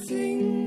sing.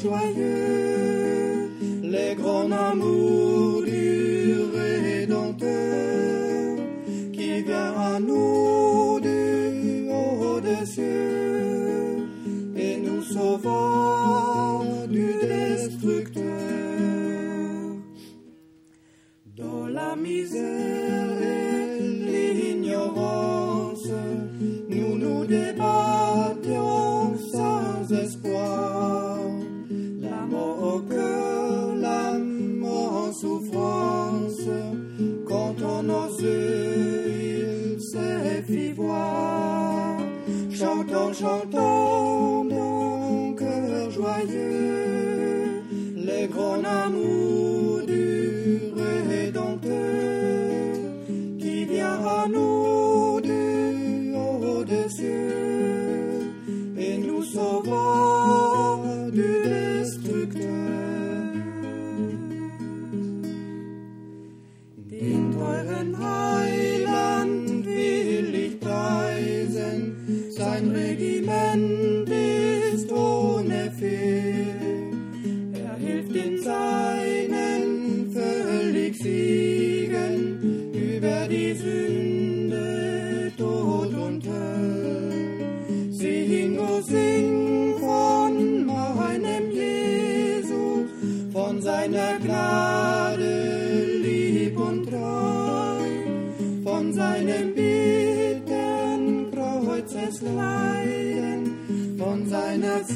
Joyeux, les grands amours du Rédempteur qui vient à nous du haut des cieux et nous sauvant du destructeur. Dans la misère, j'entends mon cœur joyeux.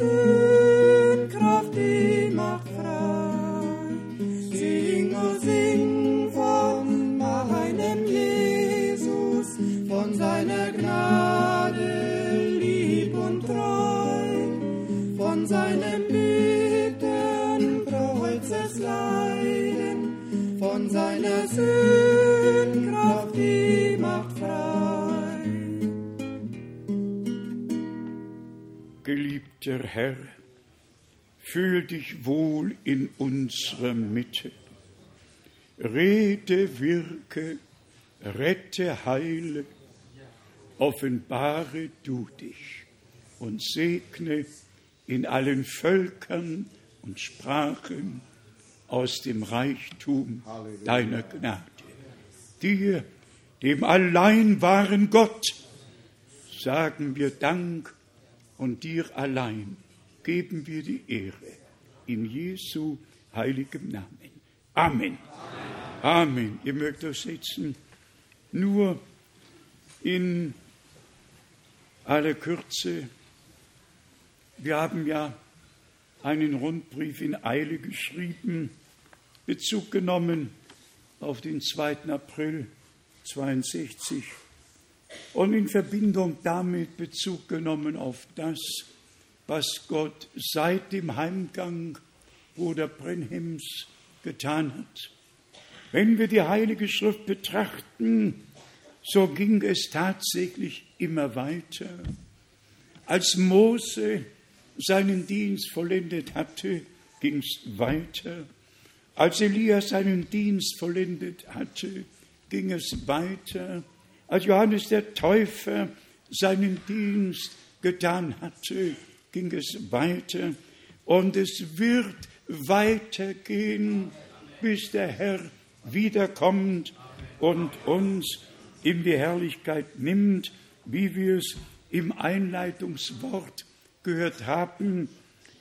you. der Herr, fühl dich wohl in unserer Mitte. Rede, wirke, rette, heile, offenbare du dich und segne in allen Völkern und Sprachen aus dem Reichtum Halleluja. deiner Gnade. Dir, dem allein wahren Gott, sagen wir Dank und dir allein geben wir die Ehre. In Jesu heiligem Namen. Amen. Amen. Ihr mögt euch setzen. Nur in aller Kürze. Wir haben ja einen Rundbrief in Eile geschrieben, Bezug genommen auf den 2. April 62 und in Verbindung damit Bezug genommen auf das, was Gott seit dem Heimgang Bruder Brenhems getan hat. Wenn wir die Heilige Schrift betrachten, so ging es tatsächlich immer weiter. Als Mose seinen Dienst vollendet hatte, ging es weiter. Als Elias seinen Dienst vollendet hatte, ging es weiter. Als Johannes der Täufer seinen Dienst getan hatte, ging es weiter. Und es wird weitergehen, bis der Herr wiederkommt und uns in die Herrlichkeit nimmt, wie wir es im Einleitungswort gehört haben.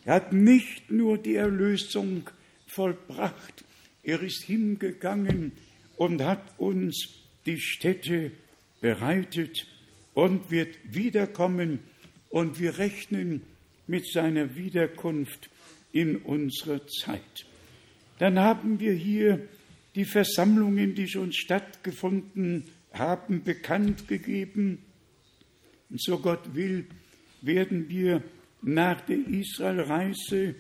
Er hat nicht nur die Erlösung vollbracht, er ist hingegangen und hat uns die Städte bereitet und wird wiederkommen und wir rechnen mit seiner Wiederkunft in unserer Zeit. Dann haben wir hier die Versammlungen, die schon stattgefunden haben, bekannt gegeben. Und so Gott will, werden wir nach der Israelreise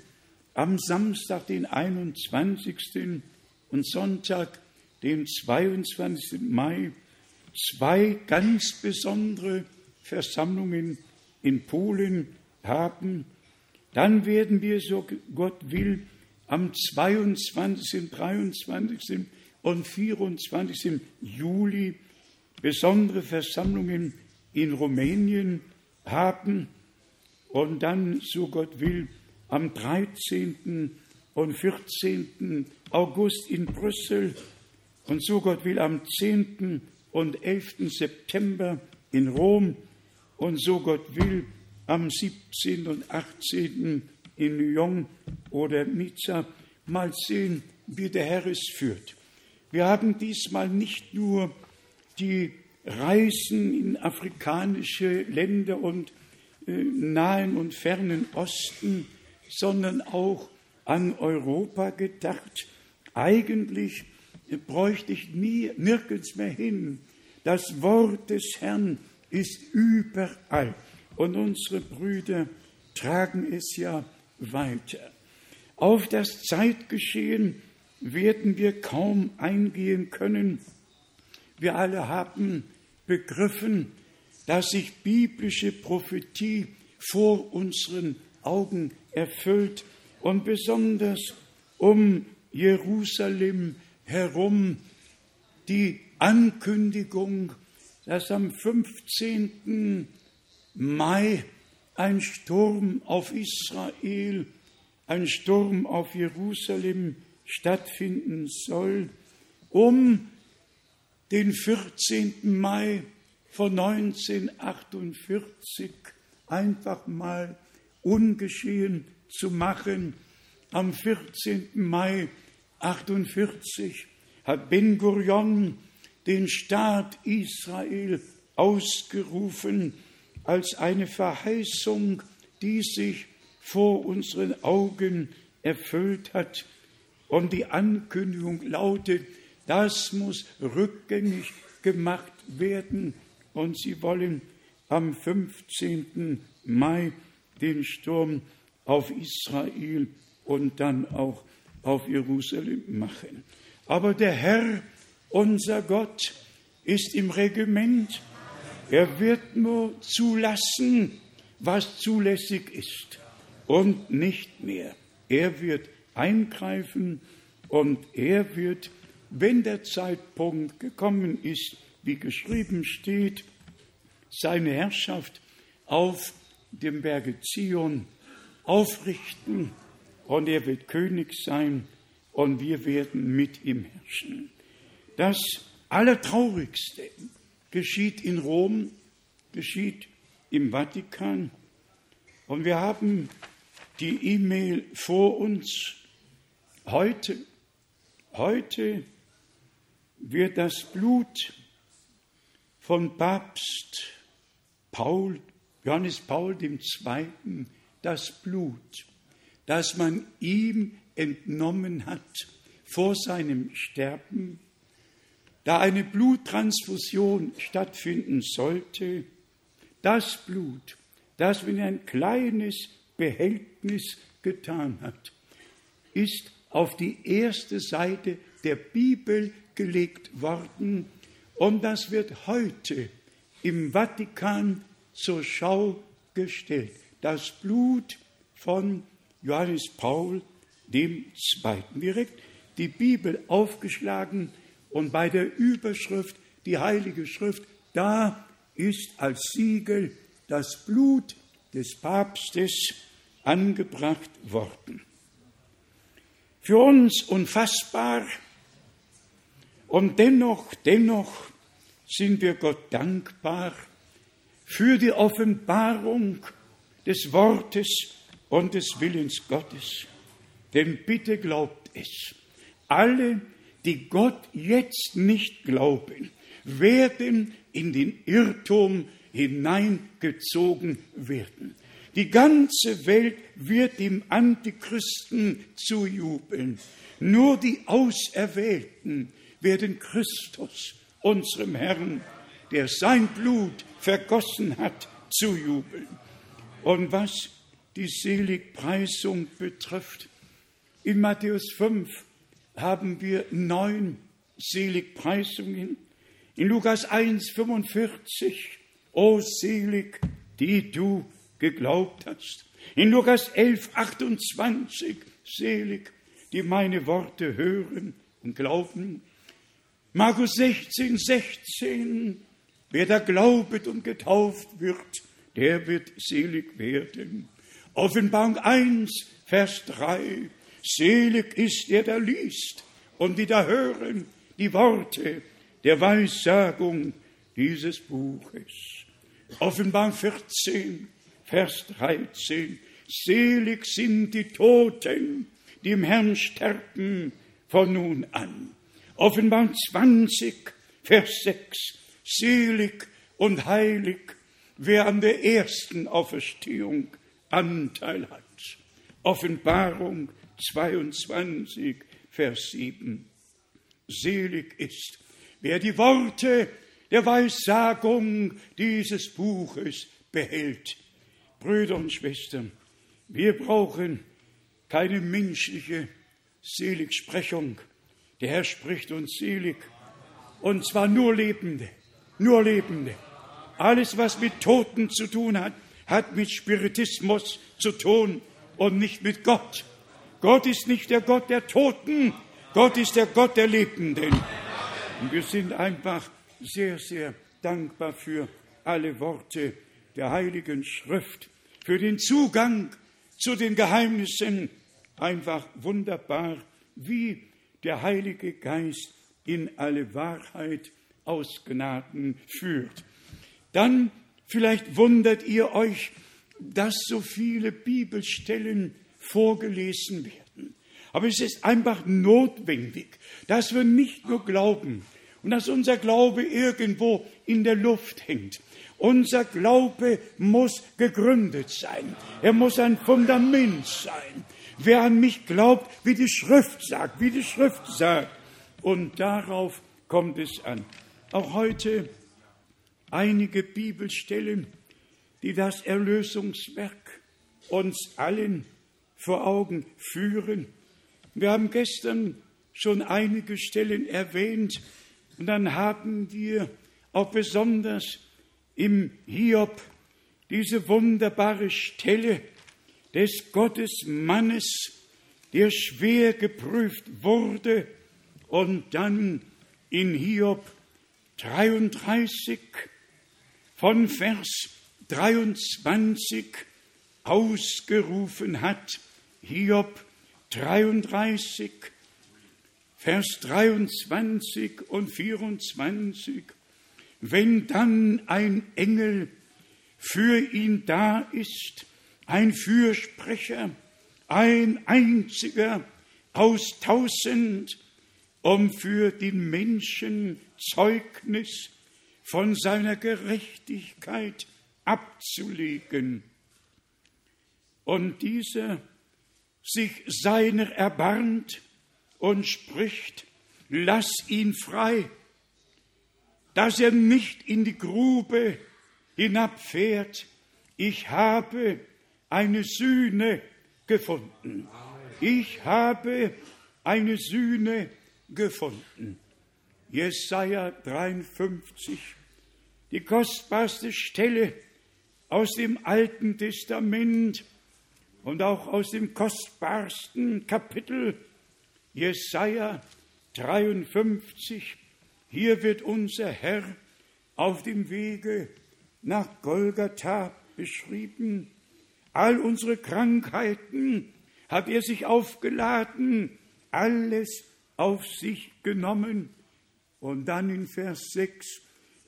am Samstag, den 21. und Sonntag, den 22. Mai, zwei ganz besondere Versammlungen in Polen haben. Dann werden wir, so Gott will, am 22., 23. und 24. Juli besondere Versammlungen in Rumänien haben und dann, so Gott will, am 13. und 14. August in Brüssel und so Gott will am 10. und 11. September in Rom und so Gott will am 17. und 18. in Lyon oder Nizza. Mal sehen, wie der Herr es führt. Wir haben diesmal nicht nur die Reisen in afrikanische Länder und äh, nahen und fernen Osten, sondern auch an Europa gedacht. Eigentlich bräuchte ich nie, nirgends mehr hin. Das Wort des Herrn ist überall. Und unsere Brüder tragen es ja weiter. Auf das Zeitgeschehen werden wir kaum eingehen können. Wir alle haben begriffen, dass sich biblische Prophetie vor unseren Augen erfüllt und besonders um Jerusalem herum die Ankündigung, dass am 15. Mai ein Sturm auf Israel, ein Sturm auf Jerusalem stattfinden soll, um den 14. Mai von 1948 einfach mal ungeschehen zu machen. Am 14. Mai 1948 hat Ben Gurion den Staat Israel ausgerufen als eine Verheißung, die sich vor unseren Augen erfüllt hat. Und die Ankündigung lautet, das muss rückgängig gemacht werden. Und sie wollen am 15. Mai den Sturm auf Israel und dann auch auf Jerusalem machen. Aber der Herr, unser Gott, ist im Regiment. Er wird nur zulassen, was zulässig ist und nicht mehr. Er wird eingreifen und er wird, wenn der Zeitpunkt gekommen ist, wie geschrieben steht, seine Herrschaft auf dem Berge Zion aufrichten und er wird König sein und wir werden mit ihm herrschen. Das Allertraurigste geschieht in Rom, geschieht im Vatikan und wir haben die E-Mail vor uns. Heute, heute wird das Blut von Papst Paul, Johannes Paul II., das Blut, das man ihm entnommen hat vor seinem Sterben, da eine Bluttransfusion stattfinden sollte, das Blut, das man in ein kleines Behältnis getan hat, ist auf die erste Seite der Bibel gelegt worden und das wird heute im Vatikan zur Schau gestellt. Das Blut von Johannes Paul II. Direkt die Bibel aufgeschlagen und bei der Überschrift die Heilige Schrift, da ist als Siegel das Blut des Papstes angebracht worden. Für uns unfassbar und dennoch, dennoch sind wir Gott dankbar für die Offenbarung des Wortes und des Willens Gottes. Denn bitte glaubt es, alle, die Gott jetzt nicht glauben, werden in den Irrtum hineingezogen werden. Die ganze Welt wird dem Antichristen zujubeln. Nur die Auserwählten werden Christus, unserem Herrn, der sein Blut vergossen hat, zujubeln. Und was die Seligpreisung betrifft, in Matthäus 5 haben wir neun Seligpreisungen. In Lukas 1, 45, O selig, die du geglaubt hast. In Lukas 11, 28, selig, die meine Worte hören und glauben. Markus 16, 16, wer da glaubet und getauft wird, der wird selig werden. Offenbarung 1, Vers 3, selig ist der, der liest und wieder hören die Worte der Weissagung dieses Buches. Offenbarung 14, Vers 13. Selig sind die Toten, die im Herrn sterben von nun an. Offenbarung 20, Vers 6. Selig und heilig, wer an der ersten Auferstehung Anteil hat. Offenbarung 22, Vers 7. Selig ist, wer die Worte der Weissagung dieses Buches behält. Brüder und Schwestern, wir brauchen keine menschliche Seligsprechung. Der Herr spricht uns selig. Und zwar nur Lebende, nur Lebende. Alles, was mit Toten zu tun hat, hat mit Spiritismus zu tun und nicht mit Gott. Gott ist nicht der Gott der Toten, Gott ist der Gott der Lebenden. Und wir sind einfach sehr, sehr dankbar für alle Worte der Heiligen Schrift, für den Zugang zu den Geheimnissen. Einfach wunderbar, wie der Heilige Geist in alle Wahrheit aus Gnaden führt. Dann vielleicht wundert ihr euch, dass so viele Bibelstellen vorgelesen werden. Aber es ist einfach notwendig, dass wir nicht nur glauben und dass unser Glaube irgendwo in der Luft hängt. Unser Glaube muss gegründet sein. Er muss ein Fundament sein. Wer an mich glaubt, wie die Schrift sagt, wie die Schrift sagt. Und darauf kommt es an. Auch heute einige Bibelstellen, die das Erlösungswerk uns allen vor Augen führen. Wir haben gestern schon einige Stellen erwähnt und dann haben wir auch besonders im Hiob diese wunderbare Stelle des Gottesmannes, der schwer geprüft wurde und dann in Hiob 33 von Vers 23 ausgerufen hat. Hiob 33, Vers 23 und 24. Wenn dann ein Engel für ihn da ist, ein Fürsprecher, ein einziger aus tausend, um für den Menschen Zeugnis von seiner Gerechtigkeit abzulegen. Und dieser sich seiner erbarmt und spricht, lass ihn frei, dass er nicht in die Grube hinabfährt. Ich habe eine Sühne gefunden. Ich habe eine Sühne gefunden. Jesaja 53, die kostbarste Stelle aus dem Alten Testament und auch aus dem kostbarsten Kapitel Jesaja 53. Hier wird unser Herr auf dem Wege nach Golgatha beschrieben. All unsere Krankheiten hat er sich aufgeladen, alles auf sich genommen. Und dann in Vers 6,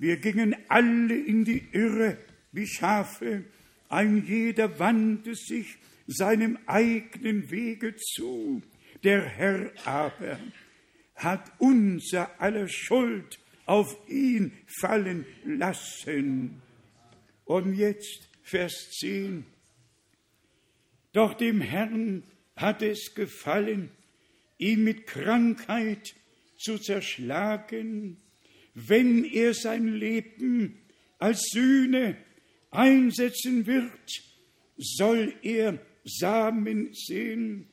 wir gingen alle in die Irre wie Schafe, ein jeder wandte sich seinem eigenen Wege zu. Der Herr aber hat unser aller Schuld auf ihn fallen lassen. Und jetzt Vers 10. Doch dem Herrn hat es gefallen, ihn mit Krankheit zu zerschlagen, wenn er sein Leben als Sühne einsetzen wird, soll er Samen sehen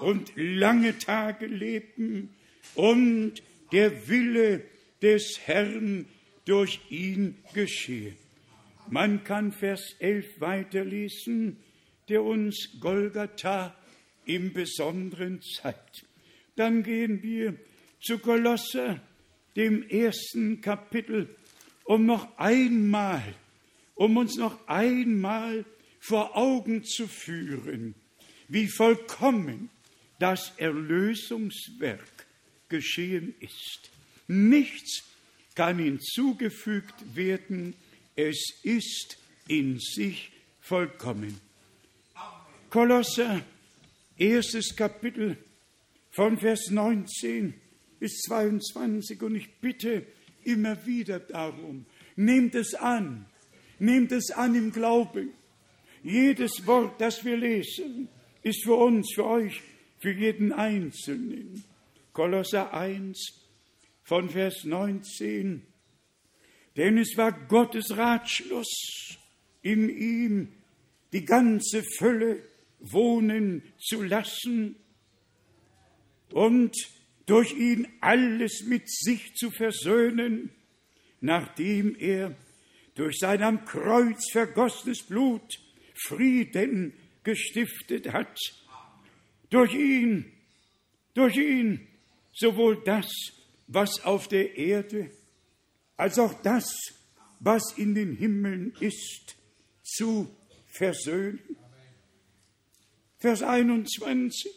und lange Tage leben und der Wille des Herrn durch ihn geschehen. Man kann Vers 11 weiterlesen, der uns Golgatha im Besonderen zeigt. Dann gehen wir zu Kolosser, dem ersten Kapitel, um noch einmal, um uns noch einmal vor Augen zu führen, wie vollkommen das Erlösungswerk geschehen ist. Nichts kann hinzugefügt werden, es ist in sich vollkommen. Kolosser, erstes Kapitel von Vers 19 bis 22 und ich bitte immer wieder darum, nehmt es an, nehmt es an im Glauben. Jedes Wort, das wir lesen, ist für uns, für euch, für jeden Einzelnen. Kolosser 1 von Vers 19. Denn es war Gottes Ratschluss in ihm, die ganze Fülle wohnen zu lassen und durch ihn alles mit sich zu versöhnen, nachdem er durch sein am Kreuz vergossenes Blut Frieden gestiftet hat. Durch ihn, durch ihn sowohl das, was auf der Erde, als auch das, was in den Himmeln ist, zu versöhnen. Vers 21.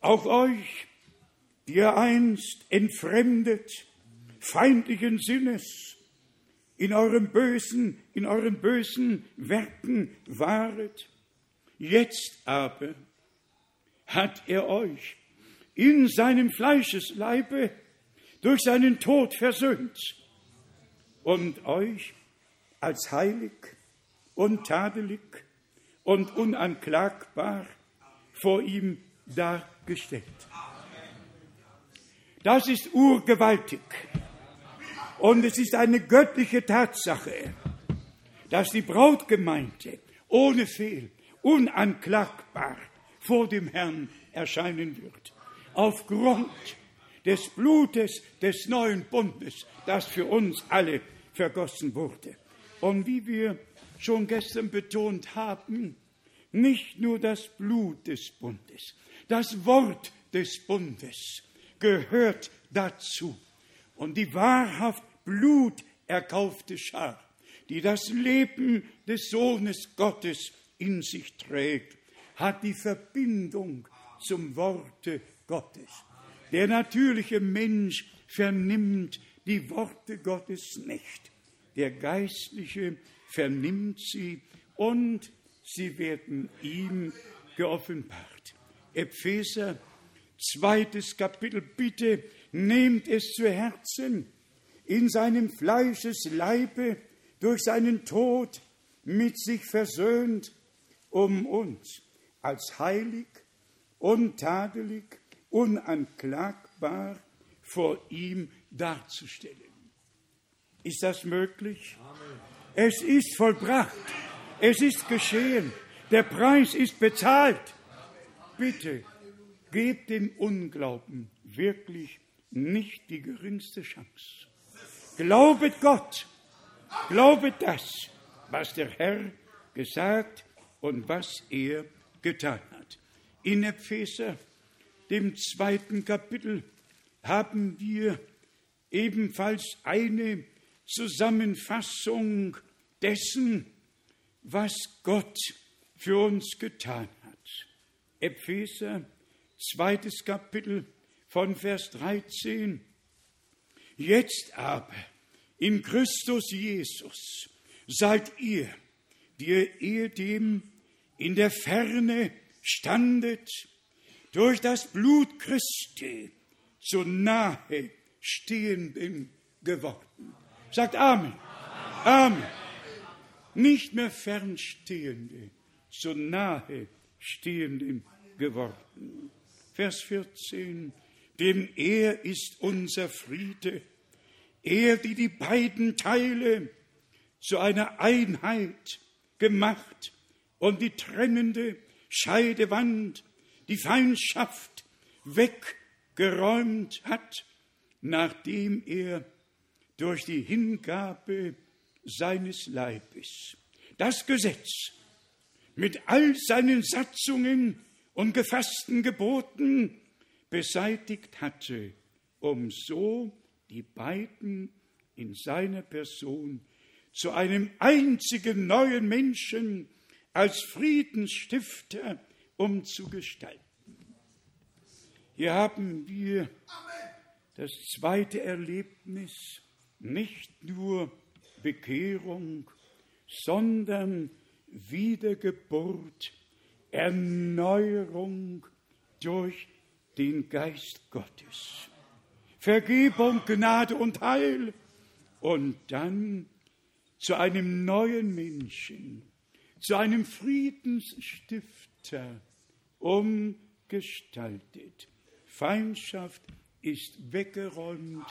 Auch euch, die ihr einst entfremdet, feindlichen Sinnes, in eurem bösen, in euren bösen Werken waret. Jetzt aber hat er euch in seinem Fleischesleibe durch seinen Tod versöhnt und euch als heilig und tadelig und unanklagbar vor ihm dargestellt. Das ist urgewaltig. Und es ist eine göttliche Tatsache, dass die Brautgemeinde ohne Fehl, unanklagbar vor dem Herrn erscheinen wird. Aufgrund des Blutes des neuen Bundes, das für uns alle vergossen wurde. Und wie wir schon gestern betont haben, nicht nur das Blut des Bundes, das Wort des Bundes gehört dazu. Und die wahrhaft bluterkaufte Schar, die das Leben des Sohnes Gottes in sich trägt, hat die Verbindung zum Worte Gottes. Der natürliche Mensch vernimmt die Worte Gottes nicht. Der Geistliche vernimmt sie und sie werden ihm geoffenbart. Epheser, zweites Kapitel, bitte nehmt es zu Herzen, in seinem Fleischesleibe durch seinen Tod mit sich versöhnt, um uns als heilig, untadelig, unanklagbar vor ihm darzustellen. Ist das möglich? Amen. Es ist vollbracht. Es ist geschehen. Der Preis ist bezahlt. Bitte gebt dem Unglauben wirklich nicht die geringste Chance. Glaubet Gott. Glaubet das, was der Herr gesagt und was er getan hat. In Epheser, dem zweiten Kapitel, haben wir ebenfalls eine Zusammenfassung dessen, was Gott für uns getan hat. Epheser, zweites Kapitel von Vers 13. Jetzt aber in Christus Jesus seid ihr, die ihr ehedem in der Ferne standet, durch das Blut Christi so nahe stehenden geworden. Sagt Amen. Amen. Nicht mehr fernstehende, so nahe stehenden geworden. Vers 14. Denn er ist unser Friede, er, die die beiden Teile zu einer Einheit gemacht und die trennende Scheidewand, die Feindschaft weggeräumt hat, nachdem er durch die Hingabe seines Leibes das Gesetz mit all seinen Satzungen und gefassten Geboten beseitigt hatte, um so die beiden in seiner Person zu einem einzigen neuen Menschen als Friedensstifter umzugestalten. Hier haben wir das zweite Erlebnis, nicht nur Bekehrung, sondern Wiedergeburt, Erneuerung durch den Geist Gottes. Vergebung, Gnade und Heil und dann zu einem neuen Menschen, zu einem Friedensstifter umgestaltet. Feindschaft ist weggeräumt,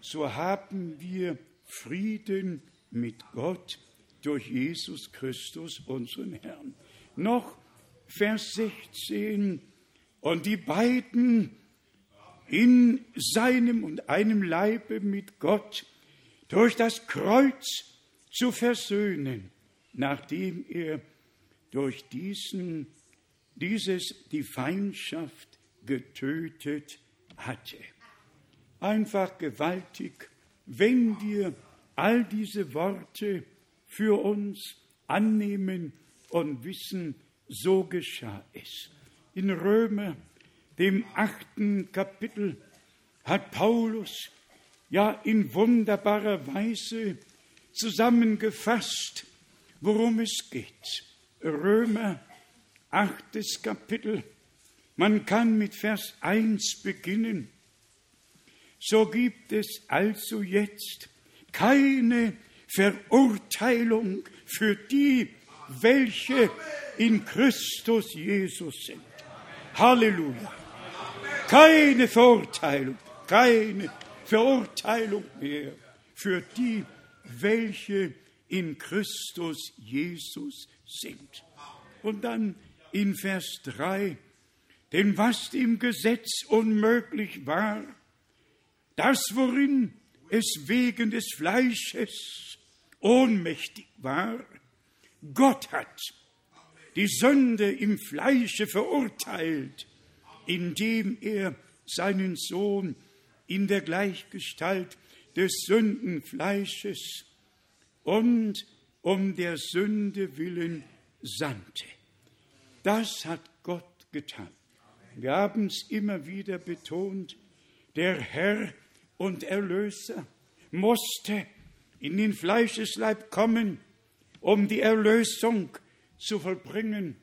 so haben wir Frieden mit Gott durch Jesus Christus, unseren Herrn. Noch Vers 16. Und die beiden in seinem und einem Leibe mit Gott durch das Kreuz zu versöhnen, nachdem er durch diesen, dieses die Feindschaft getötet hatte. Einfach gewaltig, wenn wir all diese Worte für uns annehmen und wissen, so geschah es. In Römer, dem achten Kapitel, hat Paulus ja in wunderbarer Weise zusammengefasst, worum es geht. Römer, achtes Kapitel. Man kann mit Vers 1 beginnen. So gibt es also jetzt keine Verurteilung für die, welche in Christus Jesus sind. Halleluja. Keine Verurteilung, keine Verurteilung mehr für die, welche in Christus Jesus sind. Und dann in Vers 3, denn was im Gesetz unmöglich war, das, worin es wegen des Fleisches ohnmächtig war, Gott hat die Sünde im Fleische verurteilt, indem er seinen Sohn in der Gleichgestalt des Sündenfleisches und um der Sünde willen sandte. Das hat Gott getan. Wir haben es immer wieder betont, der Herr und Erlöser musste in den Fleischesleib kommen, um die Erlösung zu vollbringen,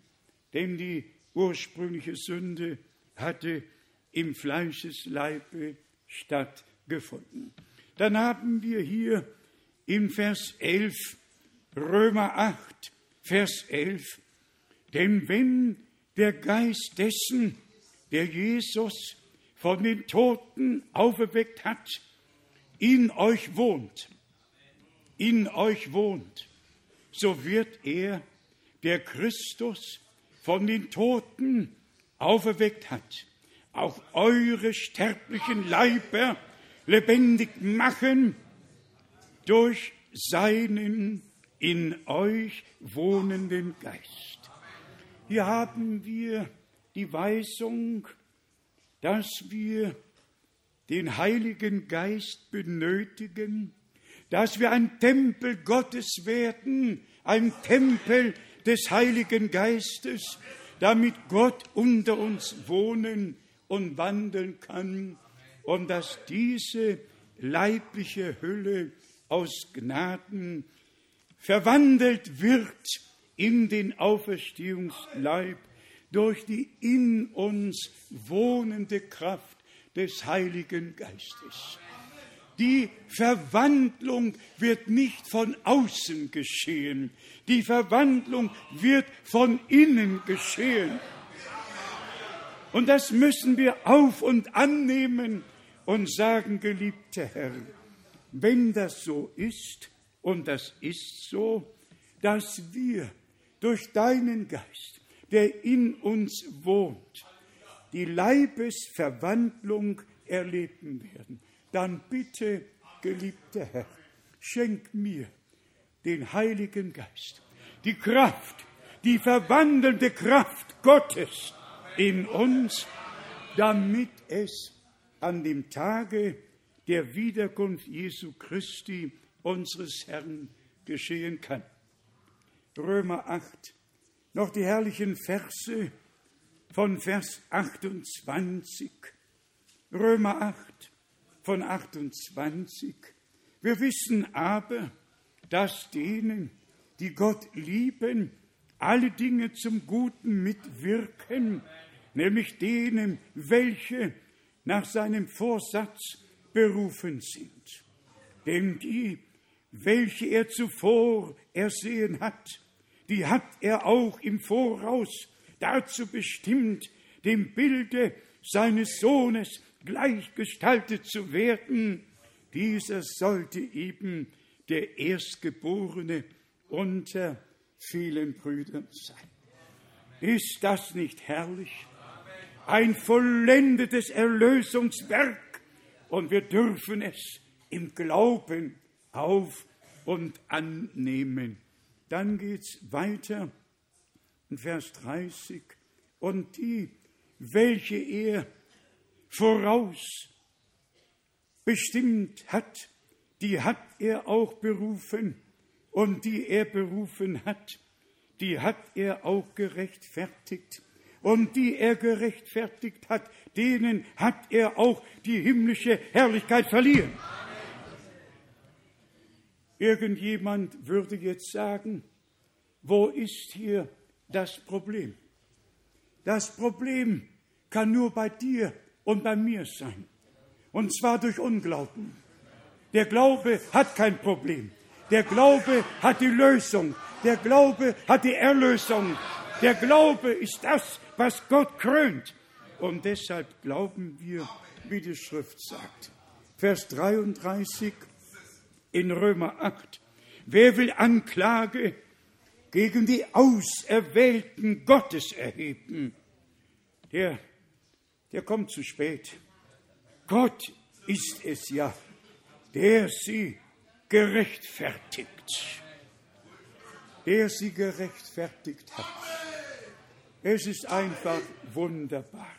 denn die ursprüngliche Sünde hatte im Fleischesleibe stattgefunden. Dann haben wir hier in Vers 11, Römer 8, Vers 11, denn wenn der Geist dessen, der Jesus von den Toten auferweckt hat, in euch wohnt, in euch wohnt, so wird er, der Christus von den Toten auferweckt hat, auch eure sterblichen Leiber lebendig machen durch seinen in euch wohnenden Geist. Hier haben wir die Weisung, dass wir den Heiligen Geist benötigen, dass wir ein Tempel Gottes werden, ein Tempel des Heiligen Geistes, damit Gott unter uns wohnen und wandeln kann und dass diese leibliche Hülle aus Gnaden verwandelt wird in den Auferstehungsleib durch die in uns wohnende Kraft des Heiligen Geistes. Die Verwandlung wird nicht von außen geschehen, die Verwandlung wird von innen geschehen. Und das müssen wir auf und annehmen und sagen, geliebter Herr, wenn das so ist, und das ist so, dass wir durch deinen Geist, der in uns wohnt, die Leibesverwandlung erleben werden, dann bitte, geliebter Herr, schenk mir den Heiligen Geist, die Kraft, die verwandelnde Kraft Gottes in uns, damit es an dem Tage der Wiederkunft Jesu Christi, unseres Herrn, geschehen kann. Römer 8, noch die herrlichen Verse von Vers 28. Römer 8 von 28. Wir wissen aber, dass denen, die Gott lieben, alle Dinge zum Guten mitwirken, nämlich denen, welche nach seinem Vorsatz berufen sind. Denn die, welche er zuvor ersehen hat, die hat er auch im Voraus dazu bestimmt, dem Bilde seines Sohnes gleichgestaltet zu werden. Dieser sollte eben der Erstgeborene unter vielen Brüdern sein. Ist das nicht herrlich? Ein vollendetes Erlösungswerk und wir dürfen es im Glauben auf und annehmen. Dann geht es weiter in Vers 30. Und die, welche er voraus bestimmt hat, die hat er auch berufen. Und die er berufen hat, die hat er auch gerechtfertigt. Und die er gerechtfertigt hat, denen hat er auch die himmlische Herrlichkeit verliehen. Irgendjemand würde jetzt sagen, wo ist hier das Problem? Das Problem kann nur bei dir und bei mir sein. Und zwar durch Unglauben. Der Glaube hat kein Problem. Der Glaube hat die Lösung. Der Glaube hat die Erlösung. Der Glaube ist das, was Gott krönt. Und deshalb glauben wir, wie die Schrift sagt. Vers 33 in Römer 8. Wer will Anklage gegen die Auserwählten Gottes erheben? Der, der kommt zu spät. Gott ist es ja, der sie gerechtfertigt. Der sie gerechtfertigt hat. Es ist einfach wunderbar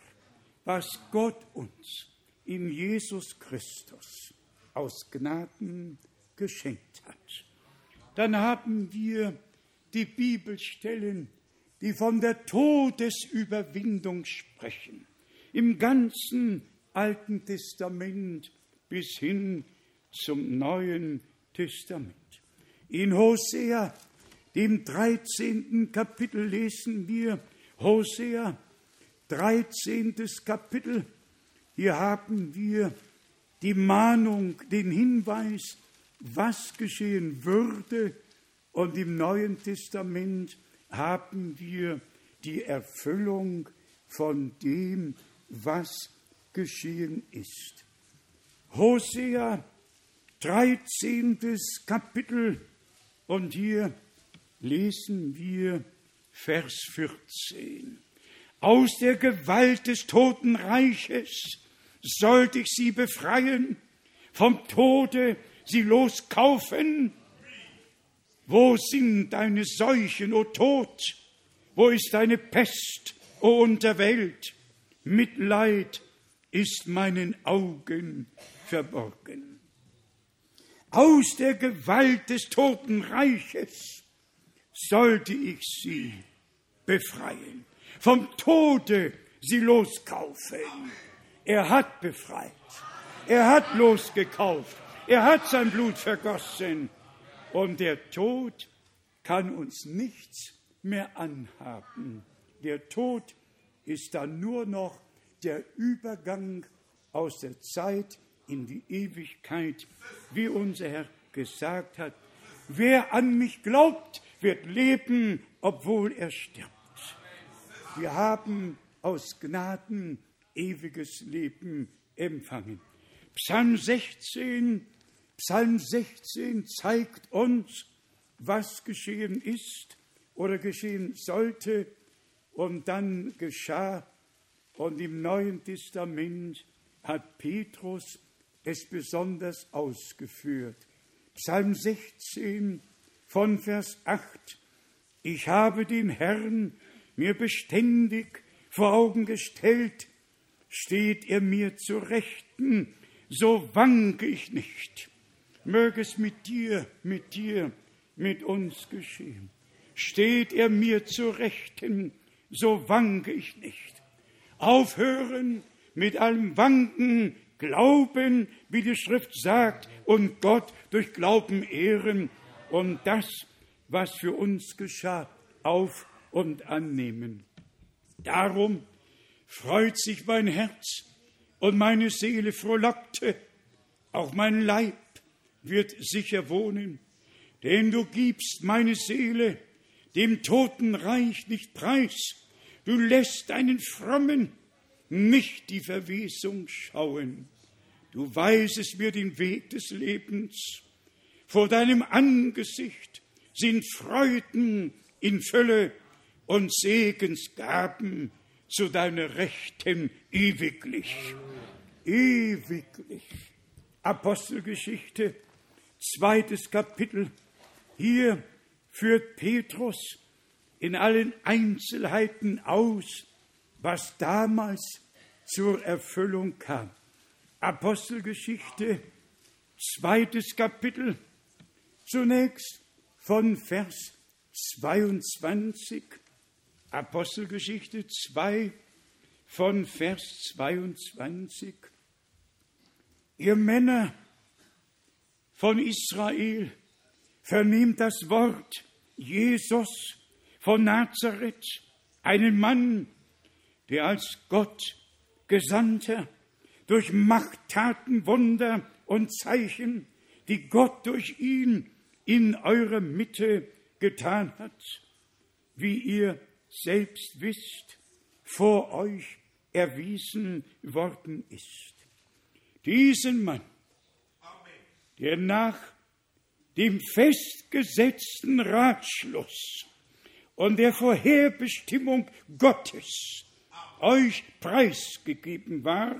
was Gott uns in Jesus Christus aus Gnaden geschenkt hat. dann haben wir die Bibelstellen, die von der Todesüberwindung sprechen. Im ganzen Alten Testament bis hin zum Neuen Testament. In Hosea, dem 13. Kapitel, lesen wir Hosea, 13. Kapitel. Hier haben wir die Mahnung, den Hinweis, was geschehen würde. Und im Neuen Testament haben wir die Erfüllung von dem, was geschehen ist. Hosea, 13. Kapitel, und hier lesen wir Vers 14. Aus der Gewalt des Totenreiches sollte ich sie befreien, vom Tode sie loskaufen. Wo sind deine Seuchen, o Tod? Wo ist deine Pest, o Unterwelt? Mitleid ist meinen Augen verborgen. Aus der Gewalt des Totenreiches sollte ich sie befreien, vom Tode sie loskaufen. Er hat befreit, er hat losgekauft, er hat sein Blut vergossen und der Tod kann uns nichts mehr anhaben. Der Tod ist dann nur noch der Übergang aus der Zeit in die Ewigkeit, wie unser Herr gesagt hat. Wer an mich glaubt, wird leben, obwohl er stirbt. Wir haben aus Gnaden ewiges Leben empfangen. Psalm 16, Psalm 16 zeigt uns, was geschehen ist oder geschehen sollte und dann geschah. Und im Neuen Testament hat Petrus es besonders ausgeführt. Psalm 16 von Vers 8. Ich habe den Herrn mir beständig vor Augen gestellt, steht er mir zu Rechten, so wanke ich nicht. Möge es mit dir, mit dir, mit uns geschehen. Steht er mir zu Rechten, so wanke ich nicht. Aufhören mit allem Wanken, Glauben, wie die Schrift sagt, und Gott durch Glauben ehren und das, was für uns geschah, auf und annehmen. Darum freut sich mein Herz und meine Seele frohlockte, auch mein Leib wird sicher wohnen, denn du gibst meine Seele dem Totenreich nicht preis, du lässt deinen Frommen nicht die Verwesung schauen. Du weisest mir den Weg des Lebens. Vor deinem Angesicht sind Freuden in Fülle und Segensgaben zu deiner Rechten ewiglich. Ewiglich. Apostelgeschichte, zweites Kapitel. Hier führt Petrus in allen Einzelheiten aus, was damals zur Erfüllung kam. Apostelgeschichte, zweites Kapitel, zunächst von Vers 22, Apostelgeschichte 2, von Vers 22. Ihr Männer von Israel, vernehmt das Wort Jesus von Nazareth, einen Mann, der als Gott Gesandter durch Machttaten, Wunder und Zeichen, die Gott durch ihn in eurer Mitte getan hat, wie ihr selbst wisst, vor euch erwiesen worden ist. Diesen Mann, der nach dem festgesetzten Ratschluss und der Vorherbestimmung Gottes euch preisgegeben war,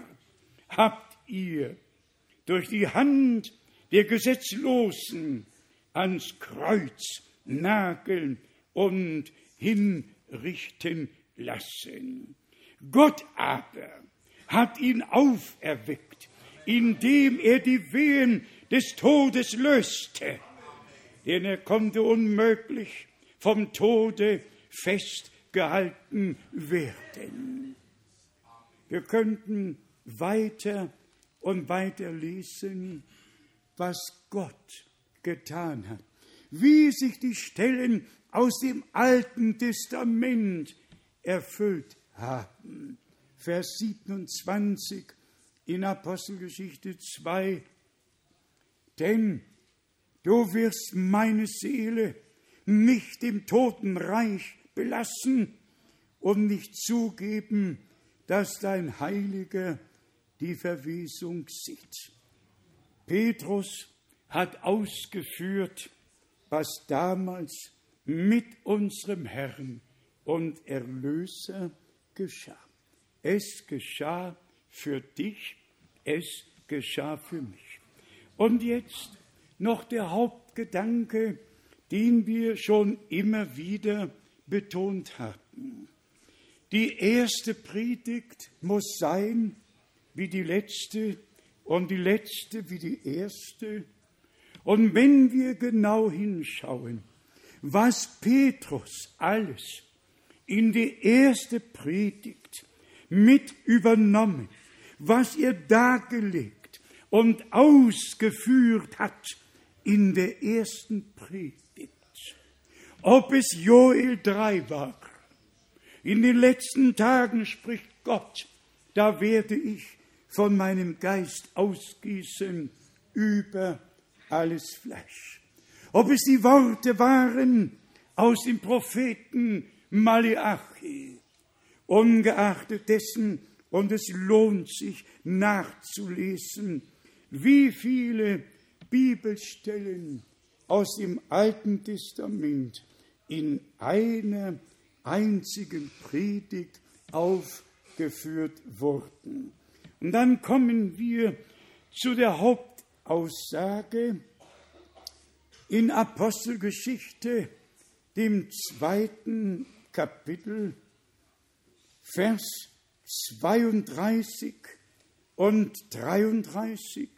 habt ihr durch die Hand der Gesetzlosen ans Kreuz nageln und hinrichten lassen. Gott aber hat ihn auferweckt, indem er die Wehen des Todes löste. denn er konnte unmöglich vom Tode festgehalten werden. Wir könnten weiter und weiter lesen, was Gott getan hat, wie sich die Stellen aus dem Alten Testament erfüllt haben. Vers 27 in Apostelgeschichte 2. Denn du wirst meine Seele nicht im Totenreich belassen und nicht zugeben, dass dein Heiliger die Verwesung sieht. Petrus hat ausgeführt, was damals mit unserem Herrn und Erlöser geschah. Es geschah für dich, es geschah für mich. Und jetzt noch der Hauptgedanke, den wir schon immer wieder betont hatten. Die erste Predigt muss sein wie die letzte und die letzte wie die erste. Und wenn wir genau hinschauen, was Petrus alles in die erste Predigt mit übernommen, was er dargelegt und ausgeführt hat in der ersten Predigt. Ob es Joel 3 war, in den letzten Tagen spricht Gott, da werde ich von meinem Geist ausgießen über alles Fleisch. Ob es die Worte waren aus dem Propheten Malachi, ungeachtet dessen, und es lohnt sich nachzulesen, wie viele Bibelstellen aus dem Alten Testament in einer einzigen Predigt aufgeführt wurden. Und dann kommen wir zu der Hauptaussage in Apostelgeschichte, dem zweiten Kapitel, Vers 32 und 33.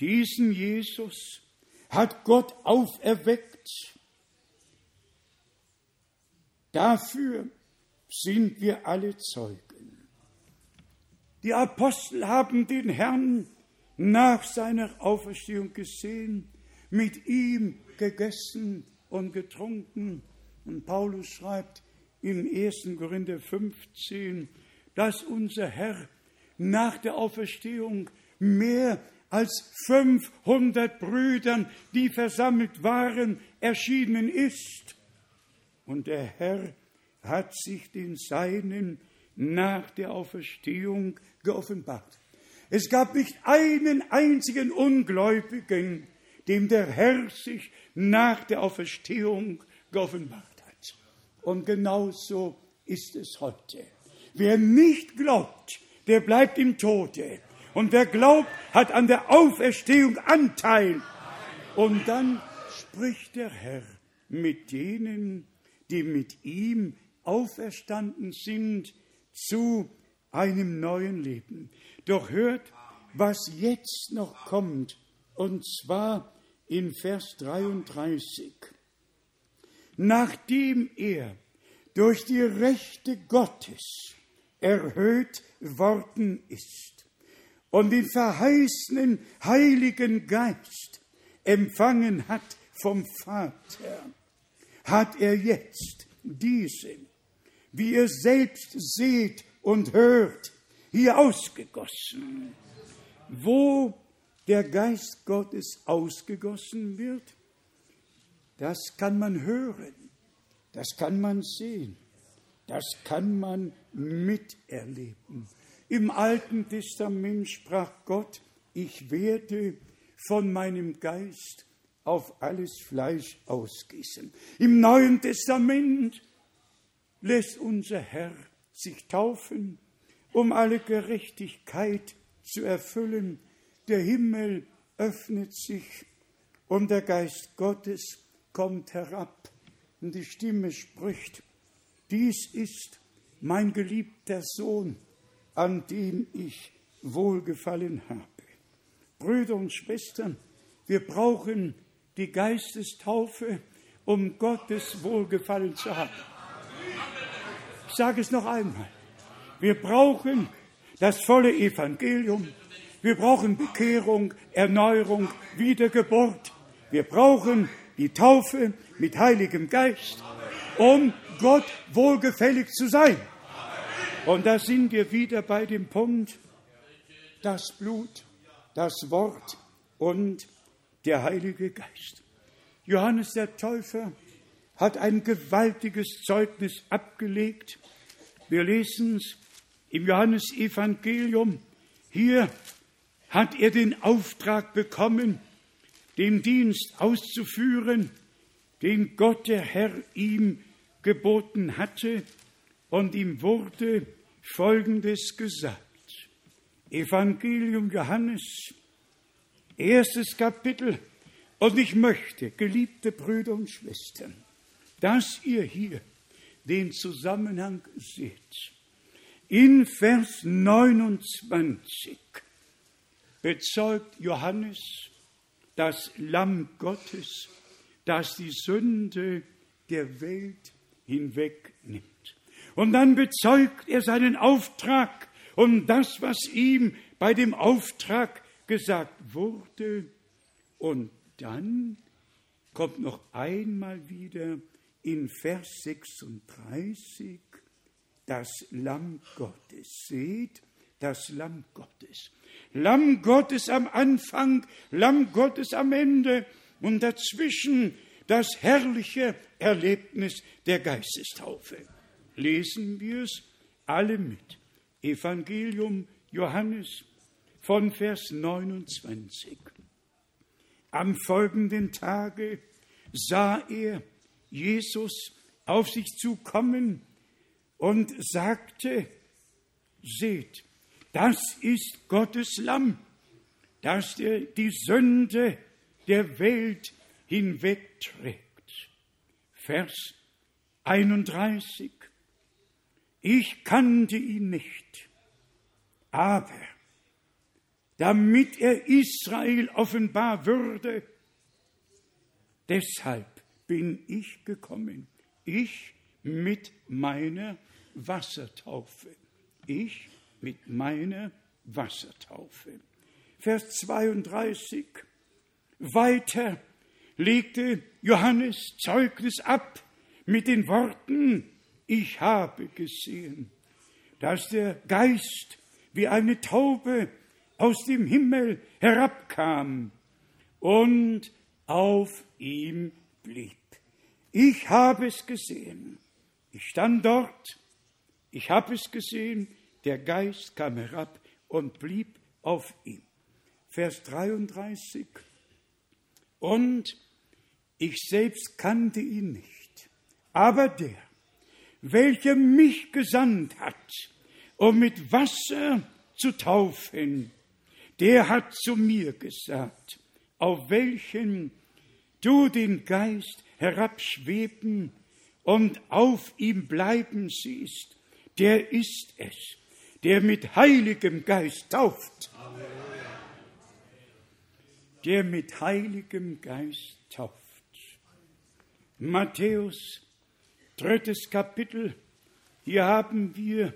Diesen Jesus hat Gott auferweckt. Dafür sind wir alle Zeugen. Die Apostel haben den Herrn nach seiner Auferstehung gesehen, mit ihm gegessen und getrunken. Und Paulus schreibt im 1. Korinther 15, dass unser Herr nach der Auferstehung mehr als 500 Brüdern, die versammelt waren, erschienen ist. Und der Herr hat sich den Seinen nach der Auferstehung geoffenbart. Es gab nicht einen einzigen Ungläubigen, dem der Herr sich nach der Auferstehung geoffenbart hat. Und genauso ist es heute. Wer nicht glaubt, der bleibt im Tode. Und wer glaubt, hat an der Auferstehung Anteil. Und dann spricht der Herr mit denen, die mit ihm auferstanden sind, zu einem neuen Leben. Doch hört, was jetzt noch kommt, und zwar in Vers 33. Nachdem er durch die Rechte Gottes erhöht worden ist und den verheißenen Heiligen Geist empfangen hat vom Vater, hat er jetzt diesen, wie ihr selbst seht und hört, hier ausgegossen. Wo der Geist Gottes ausgegossen wird, das kann man hören, das kann man sehen, das kann man miterleben. Im Alten Testament sprach Gott, ich werde von meinem Geist auf alles Fleisch ausgießen. Im Neuen Testament lässt unser Herr sich taufen, um alle Gerechtigkeit zu erfüllen. Der Himmel öffnet sich und der Geist Gottes kommt herab und die Stimme spricht, dies ist mein geliebter Sohn, an dem ich wohlgefallen habe. Brüder und Schwestern, wir brauchen die Geistestaufe, um Gottes Wohlgefallen zu haben. Ich sage es noch einmal. Wir brauchen das volle Evangelium. Wir brauchen Bekehrung, Erneuerung, Wiedergeburt. Wir brauchen die Taufe mit Heiligem Geist, um Gott wohlgefällig zu sein. Und da sind wir wieder bei dem Punkt, das Blut, das Wort und der Heilige Geist. Johannes der Täufer hat ein gewaltiges Zeugnis abgelegt. Wir lesen es im Johannesevangelium. Hier hat er den Auftrag bekommen, den Dienst auszuführen, den Gott der Herr ihm geboten hatte, und ihm wurde Folgendes gesagt. Evangelium Johannes, erstes Kapitel. Und ich möchte, geliebte Brüder und Schwestern, dass ihr hier den Zusammenhang seht. In Vers 29 bezeugt Johannes das Lamm Gottes, das die Sünde der Welt hinwegnimmt. Und dann bezeugt er seinen Auftrag und das, was ihm bei dem Auftrag gesagt wurde. Und dann kommt noch einmal wieder in Vers 36 das Lamm Gottes. Seht, das Lamm Gottes. Lamm Gottes am Anfang, Lamm Gottes am Ende und dazwischen das herrliche Erlebnis der Geistestaufe. Lesen wir es alle mit. Evangelium Johannes von Vers 29. Am folgenden Tage sah er Jesus auf sich zukommen und sagte, seht, das ist Gottes Lamm, das die Sünde der Welt hinwegträgt. Vers 31. Ich kannte ihn nicht, aber damit er Israel offenbar würde, deshalb bin ich gekommen, ich mit meiner Wassertaufe. Ich mit meiner Wassertaufe. Vers 32. Weiter legte Johannes Zeugnis ab mit den Worten, ich habe gesehen, dass der Geist wie eine Taube aus dem Himmel herabkam und auf ihm blieb. Ich habe es gesehen. Ich stand dort, ich habe es gesehen, der Geist kam herab und blieb auf ihm. Vers 33. Und ich selbst kannte ihn nicht, aber der, welcher mich gesandt hat, um mit Wasser zu taufen, der hat zu mir gesagt, auf welchen du den Geist herabschweben und auf ihm bleiben siehst, der ist es, der mit Heiligem Geist tauft. Der mit Heiligem Geist tauft. Matthäus, drittes Kapitel. Hier haben wir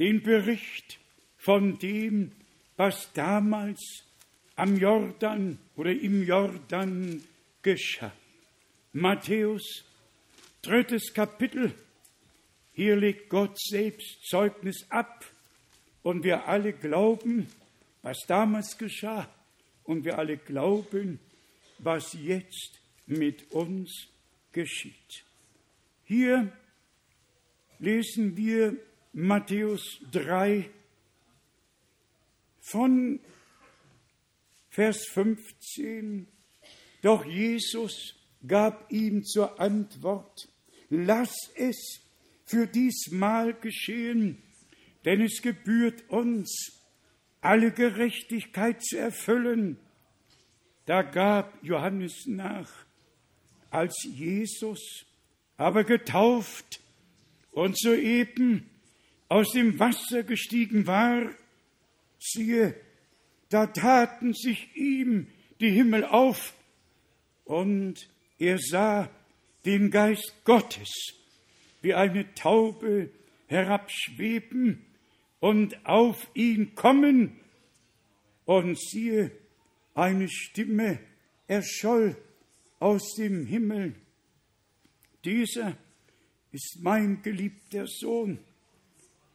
den Bericht von dem, was damals am Jordan oder im Jordan geschah. Matthäus, drittes Kapitel. Hier legt Gott selbst Zeugnis ab und wir alle glauben, was damals geschah. Und wir alle glauben, was jetzt mit uns geschieht. Hier lesen wir Matthäus 3 von Vers 15. Doch Jesus gab ihm zur Antwort, lass es für diesmal geschehen, denn es gebührt uns, alle Gerechtigkeit zu erfüllen. Da gab Johannes nach, als Jesus aber getauft und soeben aus dem Wasser gestiegen war, siehe, da taten sich ihm die Himmel auf und er sah den Geist Gottes wie eine Taube herabschweben und auf ihn kommen. Und siehe, eine Stimme erscholl aus dem Himmel. Dieser ist mein geliebter Sohn,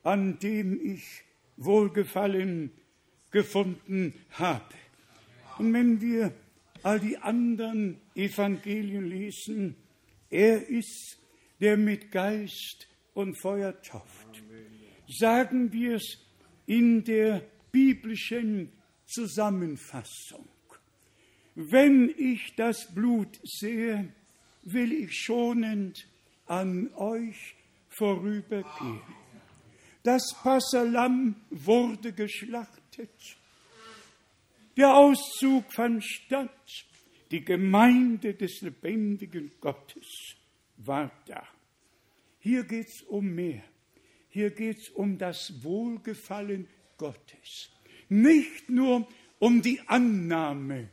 an dem ich Wohlgefallen gefunden habe. Und wenn wir all die anderen Evangelien lesen, er ist, der mit Geist und Feuer tauft. Sagen wir es in der biblischen Zusammenfassung. Wenn ich das Blut sehe, will ich schonend an euch vorübergehen. Das Passalam wurde geschlachtet. Der Auszug fand statt. Die Gemeinde des lebendigen Gottes war da. Hier geht es um mehr. Hier geht es um das Wohlgefallen Gottes. Nicht nur um die Annahme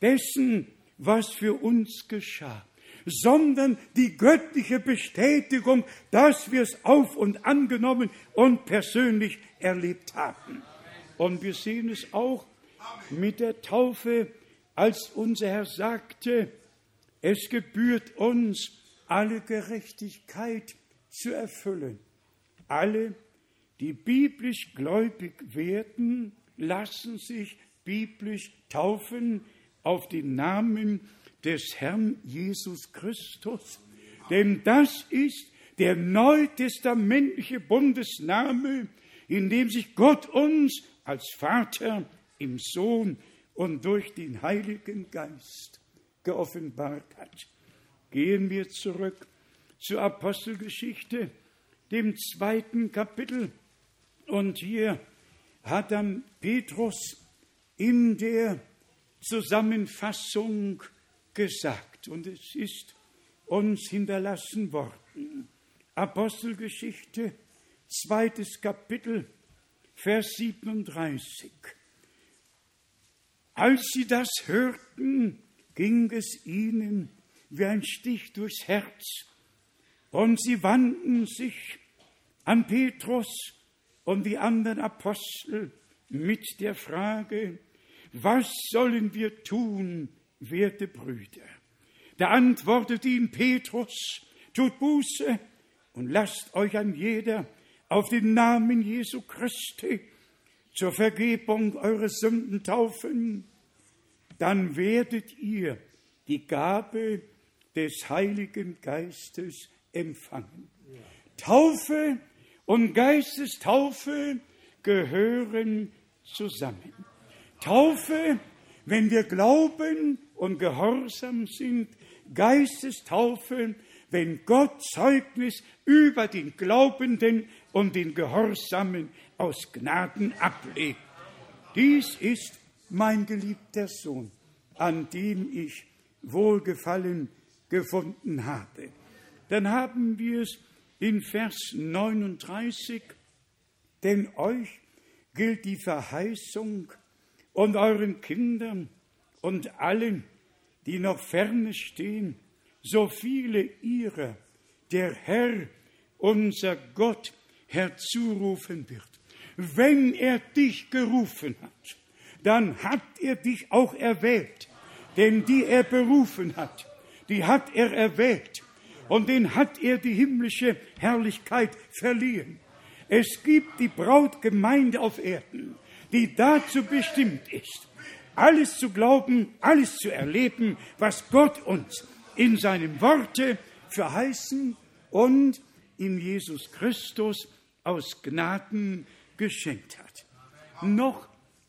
dessen, was für uns geschah, sondern die göttliche Bestätigung, dass wir es auf und angenommen und persönlich erlebt haben. Und wir sehen es auch mit der Taufe, als unser Herr sagte, es gebührt uns, alle Gerechtigkeit zu erfüllen. Alle, die biblisch gläubig werden, lassen sich biblisch taufen auf den Namen des Herrn Jesus Christus. Denn das ist der neutestamentliche Bundesname, in dem sich Gott uns als Vater im Sohn und durch den Heiligen Geist geoffenbart hat. Gehen wir zurück zur Apostelgeschichte, dem zweiten Kapitel. Und hier hat dann Petrus in der Zusammenfassung gesagt, und es ist uns hinterlassen worden. Apostelgeschichte, zweites Kapitel, Vers 37. Als sie das hörten, ging es ihnen wie ein Stich durchs Herz, und sie wandten sich an Petrus und die anderen Apostel mit der Frage, was sollen wir tun, werte Brüder? Da antwortete ihm Petrus, tut Buße und lasst euch an jeder auf den Namen Jesu Christi zur Vergebung eurer Sünden taufen, dann werdet ihr die Gabe des Heiligen Geistes empfangen. Taufe und Geistestaufe gehören zusammen. Taufe, wenn wir glauben und gehorsam sind, Geistestaufe, wenn Gott Zeugnis über den Glaubenden und den Gehorsamen aus Gnaden ablegt. Dies ist mein geliebter Sohn, an dem ich Wohlgefallen gefunden habe. Dann haben wir es in Vers 39, denn euch gilt die Verheißung und euren Kindern und allen, die noch ferne stehen, so viele ihrer der Herr, unser Gott, herzurufen wird. Wenn er dich gerufen hat, dann hat er dich auch erwählt. Denn die er berufen hat, die hat er erwählt. Und den hat er die himmlische Herrlichkeit verliehen. Es gibt die Brautgemeinde auf Erden, die dazu bestimmt ist, alles zu glauben, alles zu erleben, was Gott uns in seinem Worte verheißen und in Jesus Christus aus Gnaden geschenkt hat. Noch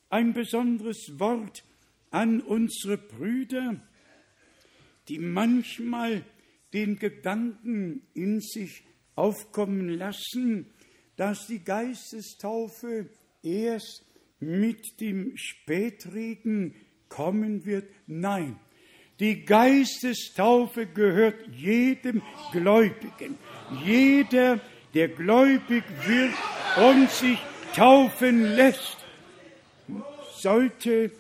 ein besonderes Wort an unsere Brüder, die manchmal den Gedanken in sich aufkommen lassen, dass die Geistestaufe erst mit dem Spätregen kommen wird. Nein, die Geistestaufe gehört jedem Gläubigen. Jeder, der gläubig wird und sich taufen lässt, sollte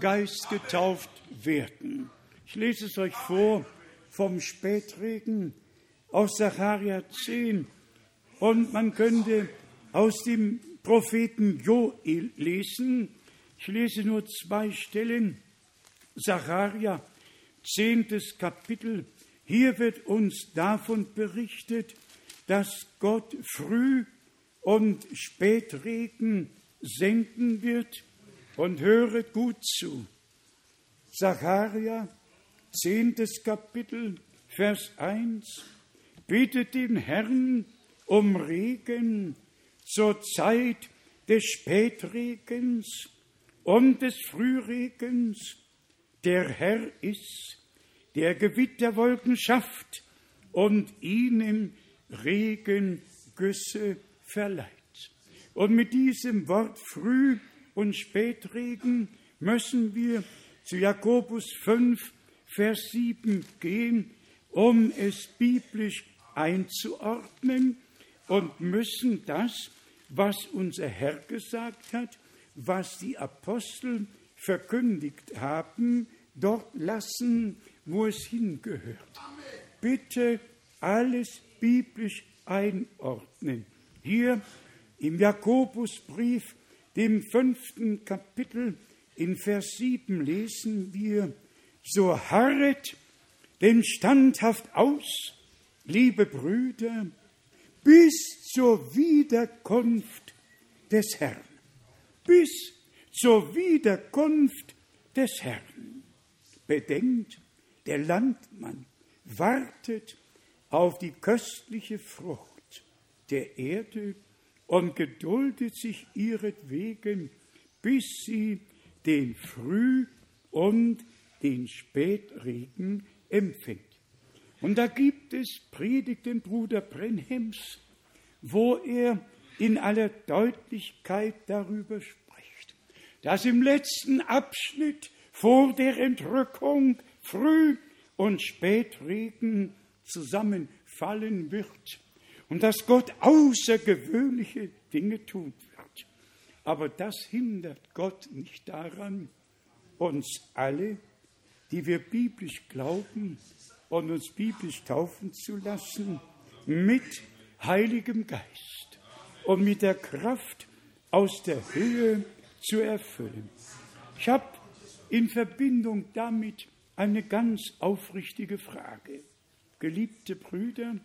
Geist getauft werden. Ich lese es euch vor vom Spätregen aus Sacharja 10. Und man könnte aus dem Propheten Joel lesen. Ich lese nur zwei Stellen. Sacharja, zehntes Kapitel. Hier wird uns davon berichtet, dass Gott Früh- und Spätregen senden wird. Und höret gut zu. Sacharja, zehntes Kapitel, Vers 1. Bittet den Herrn um Regen zur Zeit des Spätregens und des Frühregens. Der Herr ist, der Gewitterwolken schafft und ihnen Regengüsse verleiht. Und mit diesem Wort Früh- und Spätregen müssen wir zu Jakobus 5, Vers 7 gehen, um es biblisch einzuordnen und müssen das, was unser Herr gesagt hat, was die Apostel verkündigt haben, dort lassen, wo es hingehört. Bitte alles biblisch einordnen. Hier im Jakobusbrief, dem fünften Kapitel, in Vers 7 lesen wir, so harret denn standhaft aus, liebe Brüder, bis zur Wiederkunft des Herrn. Bis zur Wiederkunft des Herrn. Bedenkt, der Landmann wartet auf die köstliche Frucht der Erde und geduldet sich ihretwegen, bis sie den Früh- und den Spätregen empfängt. Und da gibt es Predigten Bruder Brenhems, wo er in aller Deutlichkeit darüber spricht, dass im letzten Abschnitt vor der Entrückung Früh- und Spätregen zusammenfallen wird und dass Gott außergewöhnliche Dinge tun wird. Aber das hindert Gott nicht daran, uns alle, die wir biblisch glauben und uns biblisch taufen zu lassen, mit Heiligem Geist und mit der Kraft aus der Höhe zu erfüllen. Ich habe in Verbindung damit eine ganz aufrichtige Frage. Geliebte Brüder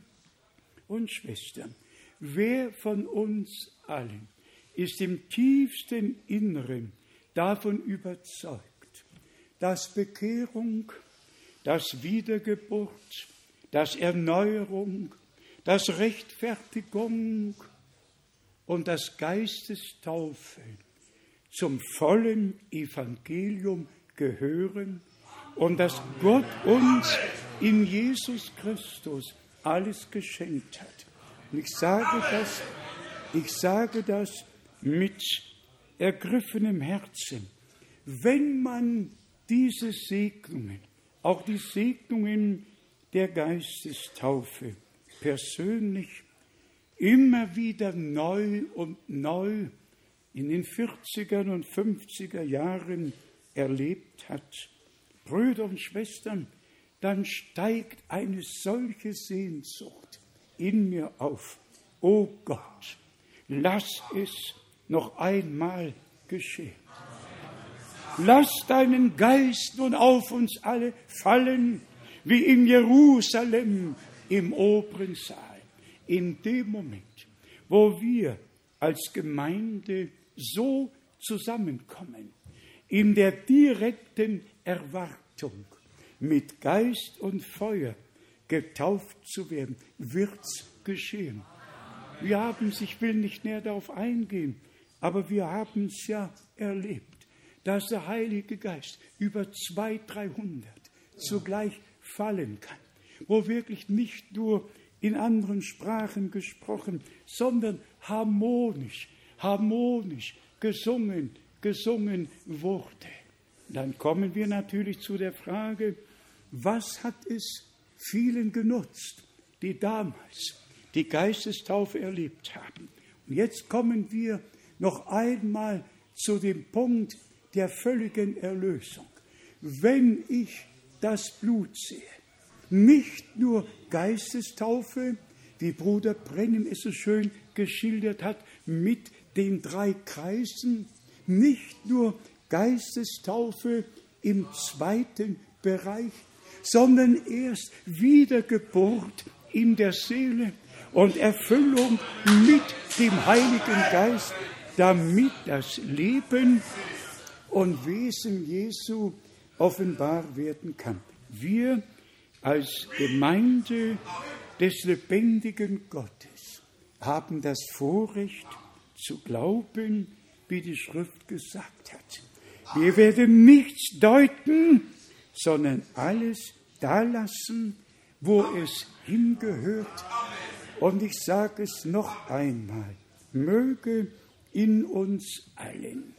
und Schwestern, wer von uns allen ist im tiefsten Inneren davon überzeugt, dass Bekehrung, dass Wiedergeburt, dass Erneuerung, dass Rechtfertigung und das Geistestaufe zum vollen Evangelium gehören und dass Gott uns in Jesus Christus alles geschenkt hat. Und ich sage das, ich sage das mit ergriffenem Herzen. Wenn man diese Segnungen, auch die Segnungen der Geistestaufe persönlich immer wieder neu und neu in den 40er und 50er Jahren erlebt hat, Brüder und Schwestern, dann steigt eine solche Sehnsucht in mir auf. O oh Gott, lass es noch einmal geschehen. Lass deinen Geist nun auf uns alle fallen, wie in Jerusalem im oberen Saal. In dem Moment, wo wir als Gemeinde so zusammenkommen, in der direkten Erwartung, mit Geist und Feuer getauft zu werden, wird's geschehen. Wir haben ich will nicht näher darauf eingehen, aber wir haben es ja erlebt, dass der Heilige Geist über zwei, dreihundert zugleich fallen kann, wo wirklich nicht nur in anderen Sprachen gesprochen, sondern harmonisch, harmonisch gesungen, gesungen wurde. Dann kommen wir natürlich zu der Frage, was hat es vielen genutzt, die damals die Geistestaufe erlebt haben? Und jetzt kommen wir noch einmal zu dem Punkt der völligen Erlösung. Wenn ich das Blut sehe. Nicht nur Geistestaufe, wie Bruder Brennem es so schön geschildert hat, mit den drei Kreisen, nicht nur Geistestaufe im zweiten Bereich, sondern erst Wiedergeburt in der Seele und Erfüllung mit dem Heiligen Geist, damit das Leben und Wesen Jesu offenbar werden kann. Wir als Gemeinde des lebendigen Gottes haben das Vorrecht zu glauben, wie die Schrift gesagt hat. Wir werden nichts deuten, sondern alles da lassen, wo es hingehört. Und ich sage es noch einmal, möge in uns allen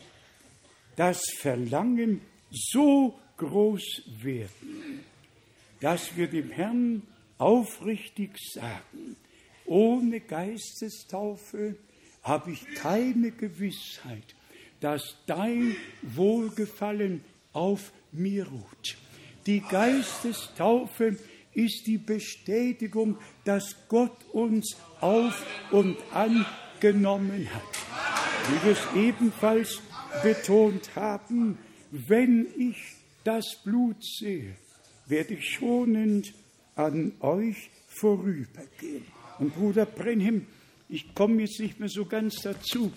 das Verlangen so groß werden, dass wir dem Herrn aufrichtig sagen, ohne Geistestaufe habe ich keine Gewissheit, dass dein Wohlgefallen auf mir ruht. Die Geistestaufe ist die Bestätigung, dass Gott uns auf und angenommen hat. Wie wir es ebenfalls betont haben, wenn ich das Blut sehe, werde ich schonend an euch vorübergehen. Und Bruder Brenhem, ich komme jetzt nicht mehr so ganz dazu,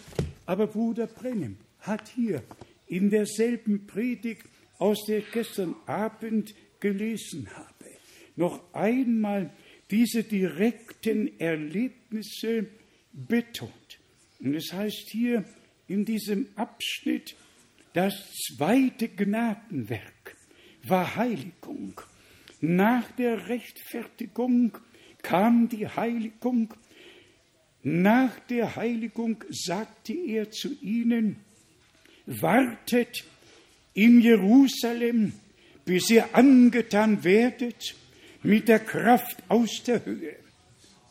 aber Bruder Brenhem hat hier in derselben Predigt, aus der ich gestern Abend gelesen habe, noch einmal diese direkten Erlebnisse betont. Und es heißt hier in diesem Abschnitt, das zweite Gnadenwerk war Heiligung. Nach der Rechtfertigung kam die Heiligung. Nach der Heiligung sagte er zu ihnen, wartet in Jerusalem, bis ihr angetan werdet mit der Kraft aus der Höhe.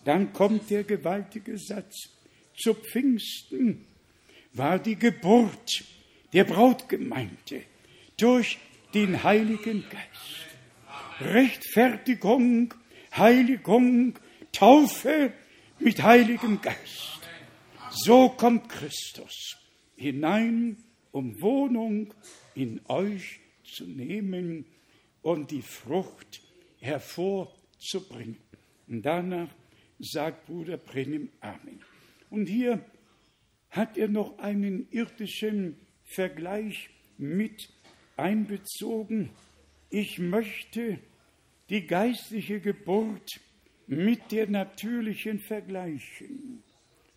Dann kommt der gewaltige Satz. Zu Pfingsten war die Geburt der Brautgemeinde durch den Heiligen Geist. Rechtfertigung, Heiligung, Taufe mit Heiligem Geist. So kommt Christus hinein, um Wohnung in euch zu nehmen und die Frucht hervorzubringen. Und danach sagt Bruder Brenim Amen. Und hier hat er noch einen irdischen Vergleich mit einbezogen. Ich möchte die geistliche Geburt mit der natürlichen vergleichen.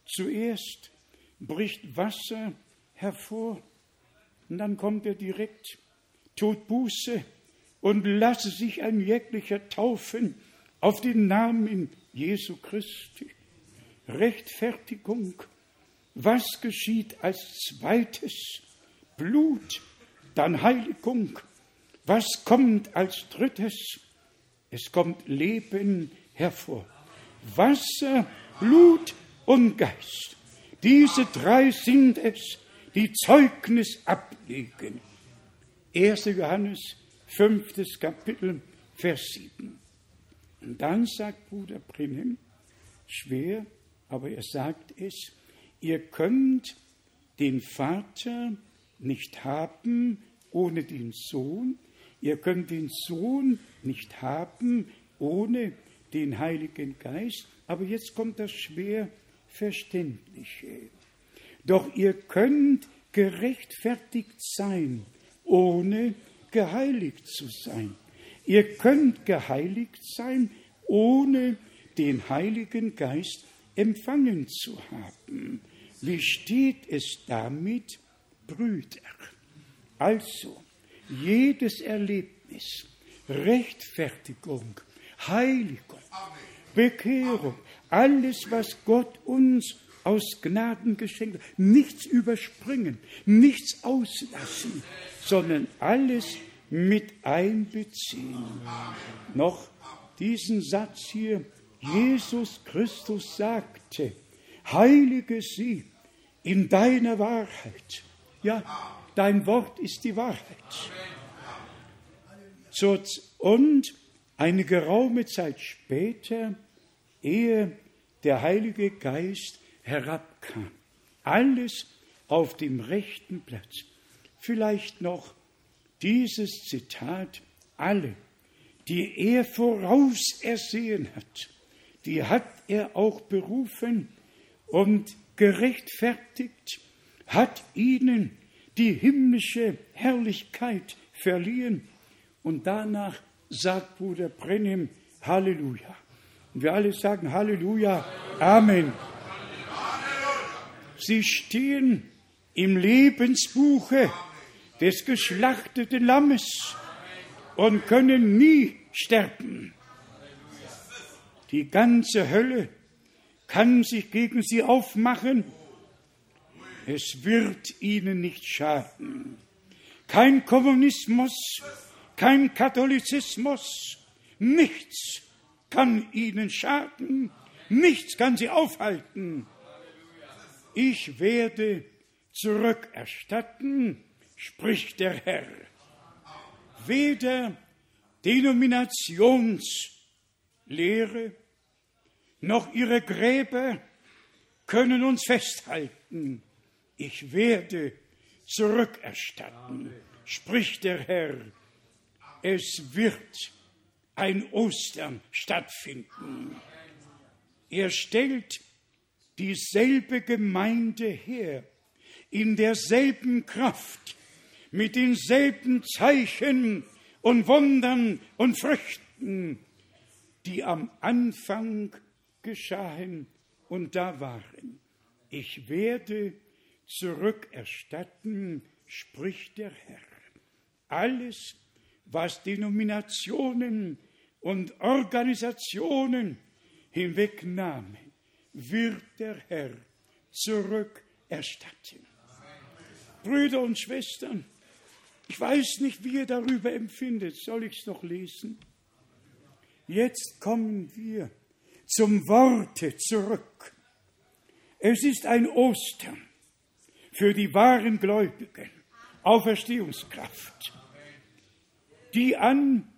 Zuerst bricht Wasser hervor und dann kommt er direkt, tut Buße und lasse sich ein jeglicher taufen auf den Namen Jesu Christi. Rechtfertigung. Was geschieht als zweites? Blut, dann Heiligung. Was kommt als drittes? Es kommt Leben hervor. Wasser, Blut und Geist. Diese drei sind es, die Zeugnis ablegen. 1. Johannes, 5. Kapitel, Vers 7. Und dann sagt Bruder Brennem, schwer, aber er sagt es, ihr könnt den Vater nicht haben ohne den Sohn, ihr könnt den Sohn nicht haben ohne den Heiligen Geist, aber jetzt kommt das schwer Verständliche. Doch ihr könnt gerechtfertigt sein, ohne geheiligt zu sein. Ihr könnt geheiligt sein, ohne den Heiligen Geist empfangen zu haben. Wie steht es damit, Brüder? Also, jedes Erlebnis, Rechtfertigung, Heiligung, Bekehrung, alles, was Gott uns aus Gnaden geschenkt hat, nichts überspringen, nichts auslassen, sondern alles mit einbeziehen. Noch diesen Satz hier, Jesus Christus sagte, heilige sie in deiner Wahrheit. Ja, dein Wort ist die Wahrheit. Und eine geraume Zeit später, ehe der Heilige Geist herabkam, alles auf dem rechten Platz. Vielleicht noch dieses Zitat, alle, die er vorausersehen hat, die hat er auch berufen und gerechtfertigt, hat ihnen die himmlische Herrlichkeit verliehen. Und danach sagt Bruder Brennim Halleluja. Und wir alle sagen Halleluja, Amen. Sie stehen im Lebensbuche des geschlachteten Lammes und können nie sterben. Die ganze Hölle kann sich gegen sie aufmachen. Es wird ihnen nicht schaden. Kein Kommunismus, kein Katholizismus, nichts kann ihnen schaden, nichts kann sie aufhalten. Ich werde zurückerstatten, spricht der Herr. Weder Denominationslehre noch ihre Gräber können uns festhalten. Ich werde zurückerstatten, spricht der Herr. Es wird ein Ostern stattfinden. Er stellt dieselbe Gemeinde her, in derselben Kraft, mit denselben Zeichen und Wundern und Früchten, die am Anfang geschahen und da waren. Ich werde zurückerstatten, spricht der Herr. Alles, was Denominationen und Organisationen hinwegnahmen, wird der Herr zurückerstatten. Brüder und Schwestern, ich weiß nicht, wie ihr darüber empfindet. Soll ich es noch lesen? Jetzt kommen wir zum Worte zurück. Es ist ein Ostern für die wahren Gläubigen, Auferstehungskraft, die an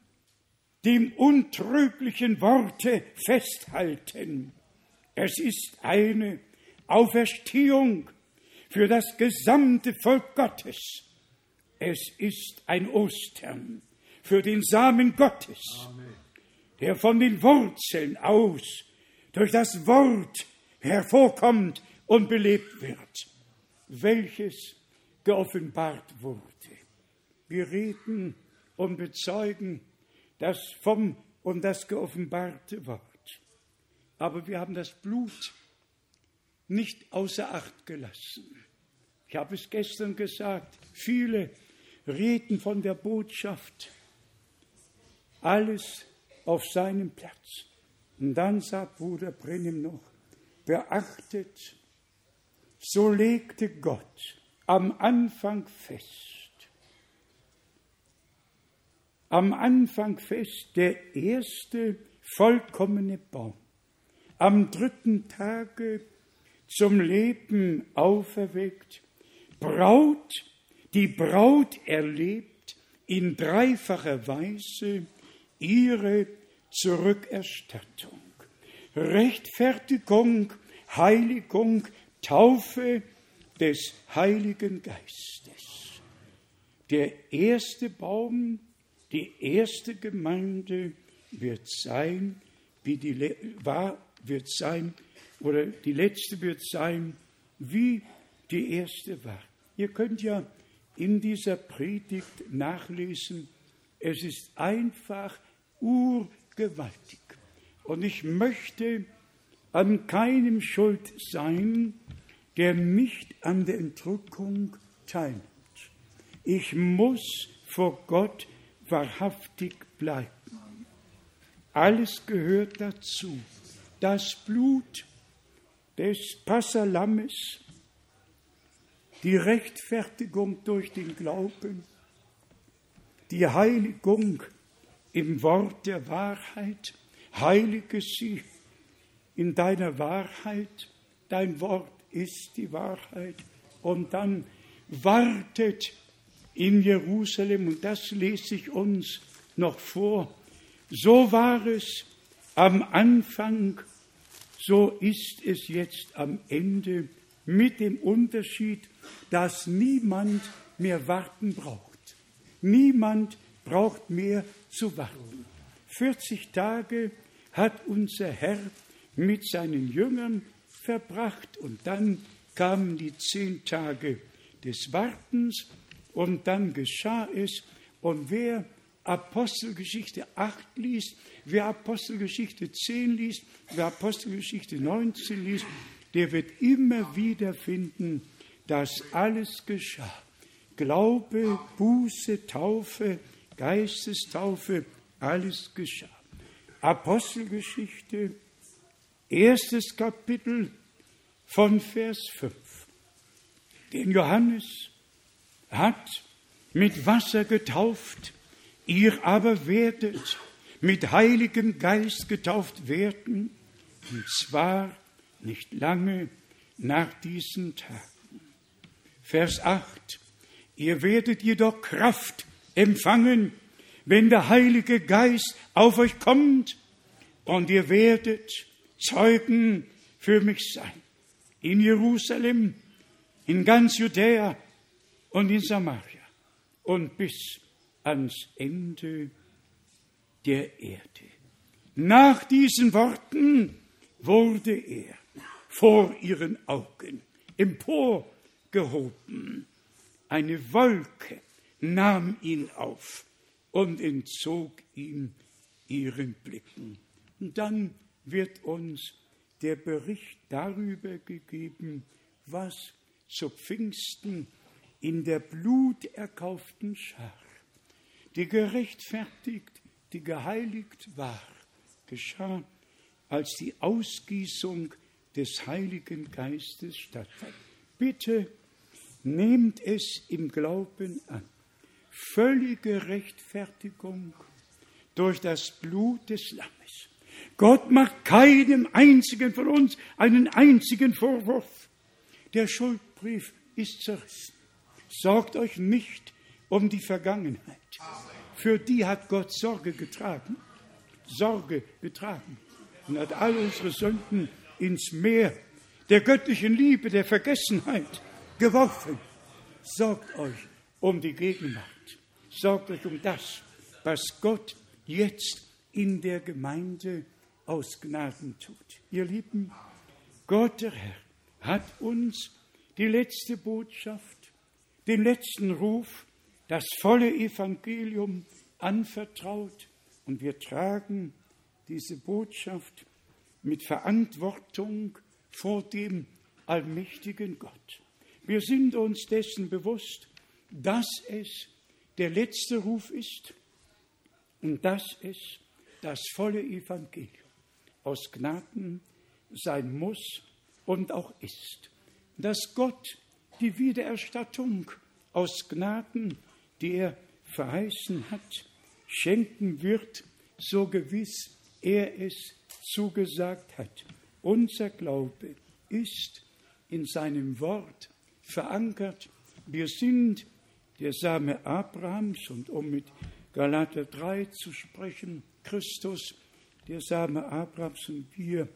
dem untrüglichen Worte festhalten. Es ist eine Auferstehung für das gesamte Volk Gottes. Es ist ein Ostern für den Samen Gottes. Amen der von den Wurzeln aus durch das Wort hervorkommt und belebt wird, welches geoffenbart wurde. Wir reden und bezeugen das vom und das geoffenbarte Wort. Aber wir haben das Blut nicht außer Acht gelassen. Ich habe es gestern gesagt, viele reden von der Botschaft. Alles auf seinem Platz. Und dann sagt Bruder Brennim noch, beachtet, so legte Gott am Anfang fest, am Anfang fest der erste vollkommene Baum, am dritten Tage zum Leben auferweckt, Braut, die Braut erlebt in dreifacher Weise ihre Zurückerstattung, Rechtfertigung, Heiligung, Taufe des Heiligen Geistes. Der erste Baum, die erste Gemeinde wird sein, wie die war, wird sein, oder die letzte wird sein, wie die erste war. Ihr könnt ja in dieser Predigt nachlesen, es ist einfach urgewaltig. Und ich möchte an keinem schuld sein, der nicht an der Entrückung teilnimmt. Ich muss vor Gott wahrhaftig bleiben. Alles gehört dazu. Das Blut des Passalammes, die Rechtfertigung durch den Glauben, die Heiligung im Wort der Wahrheit, heilige sie in deiner Wahrheit, dein Wort ist die Wahrheit. Und dann wartet in Jerusalem, und das lese ich uns noch vor. So war es am Anfang, so ist es jetzt am Ende mit dem Unterschied, dass niemand mehr warten braucht. Niemand braucht mehr zu warten. 40 Tage hat unser Herr mit seinen Jüngern verbracht und dann kamen die zehn Tage des Wartens und dann geschah es. Und wer Apostelgeschichte 8 liest, wer Apostelgeschichte 10 liest, wer Apostelgeschichte 19 liest, der wird immer wieder finden, dass alles geschah. Glaube, Buße, Taufe, Geistestaufe, alles geschah. Apostelgeschichte, erstes Kapitel von Vers 5. Den Johannes hat mit Wasser getauft, ihr aber werdet mit Heiligem Geist getauft werden, und zwar nicht lange nach diesen Tagen. Vers 8. Ihr werdet jedoch Kraft empfangen, wenn der Heilige Geist auf euch kommt, und ihr werdet Zeugen für mich sein. In Jerusalem, in ganz Judäa und in Samaria und bis ans Ende der Erde. Nach diesen Worten wurde er vor ihren Augen emporgehoben. Eine Wolke nahm ihn auf und entzog ihm ihren Blicken. Und dann wird uns der Bericht darüber gegeben, was zu Pfingsten in der bluterkauften Schar, die gerechtfertigt, die geheiligt war, geschah, als die Ausgießung des Heiligen Geistes stattfand. Bitte nehmt es im Glauben an. Völlige Rechtfertigung durch das Blut des Lammes. Gott macht keinem einzigen von uns einen einzigen Vorwurf. Der Schuldbrief ist zerrissen. Sorgt euch nicht um die Vergangenheit. Für die hat Gott Sorge getragen. Sorge getragen. Und hat all unsere Sünden ins Meer der göttlichen Liebe, der Vergessenheit geworfen. Sorgt euch um die Gegenwart. Sorgt euch um das, was Gott jetzt in der Gemeinde aus Gnaden tut. Ihr Lieben, Gott der Herr hat uns die letzte Botschaft, den letzten Ruf, das volle Evangelium anvertraut und wir tragen diese Botschaft mit Verantwortung vor dem allmächtigen Gott. Wir sind uns dessen bewusst, dass es der letzte Ruf ist und dass es das volle Evangelium aus Gnaden sein muss und auch ist. Dass Gott die Wiedererstattung aus Gnaden, die er verheißen hat, schenken wird, so gewiss er es zugesagt hat. Unser Glaube ist in seinem Wort verankert. Wir sind der Same Abrahams und um mit Galater 3 zu sprechen, Christus, der Same Abrahams und wir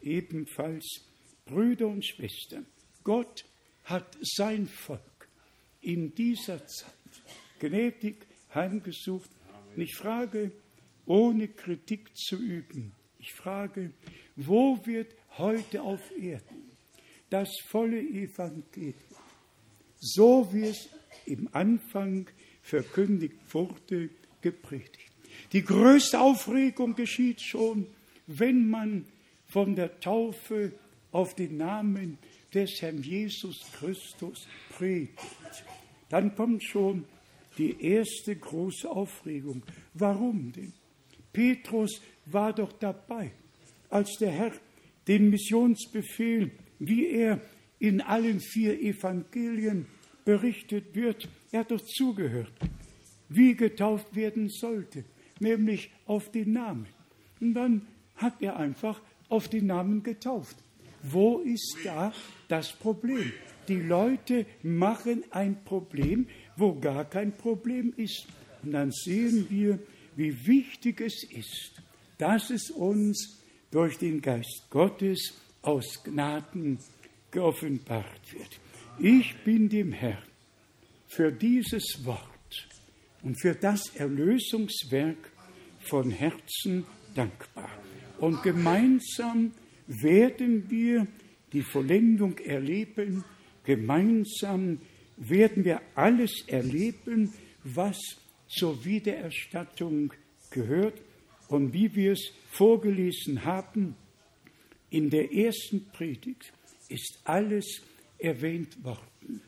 ebenfalls Brüder und Schwestern. Gott hat sein Volk in dieser Zeit gnädig heimgesucht. Und ich frage, ohne Kritik zu üben, ich frage, wo wird heute auf Erden das volle Evangelium, so wie es im Anfang verkündigt wurde, gepredigt? Die größte Aufregung geschieht schon, wenn man von der Taufe auf den Namen des Herrn Jesus Christus predigt. Dann kommt schon die erste große Aufregung. Warum denn? Petrus war doch dabei, als der Herr den Missionsbefehl, wie er in allen vier Evangelien berichtet wird, er hat doch zugehört, wie getauft werden sollte, nämlich auf den Namen. Und dann hat er einfach auf den Namen getauft. Wo ist da das Problem? Die Leute machen ein Problem, wo gar kein Problem ist. Und dann sehen wir, wie wichtig es ist, dass es uns durch den Geist Gottes aus Gnaden geoffenbart wird. Ich bin dem Herrn für dieses Wort und für das Erlösungswerk von Herzen dankbar. Und gemeinsam werden wir die Vollendung erleben, gemeinsam werden wir alles erleben, was zur Wiedererstattung gehört. Und wie wir es vorgelesen haben, in der ersten Predigt ist alles erwähnt worden.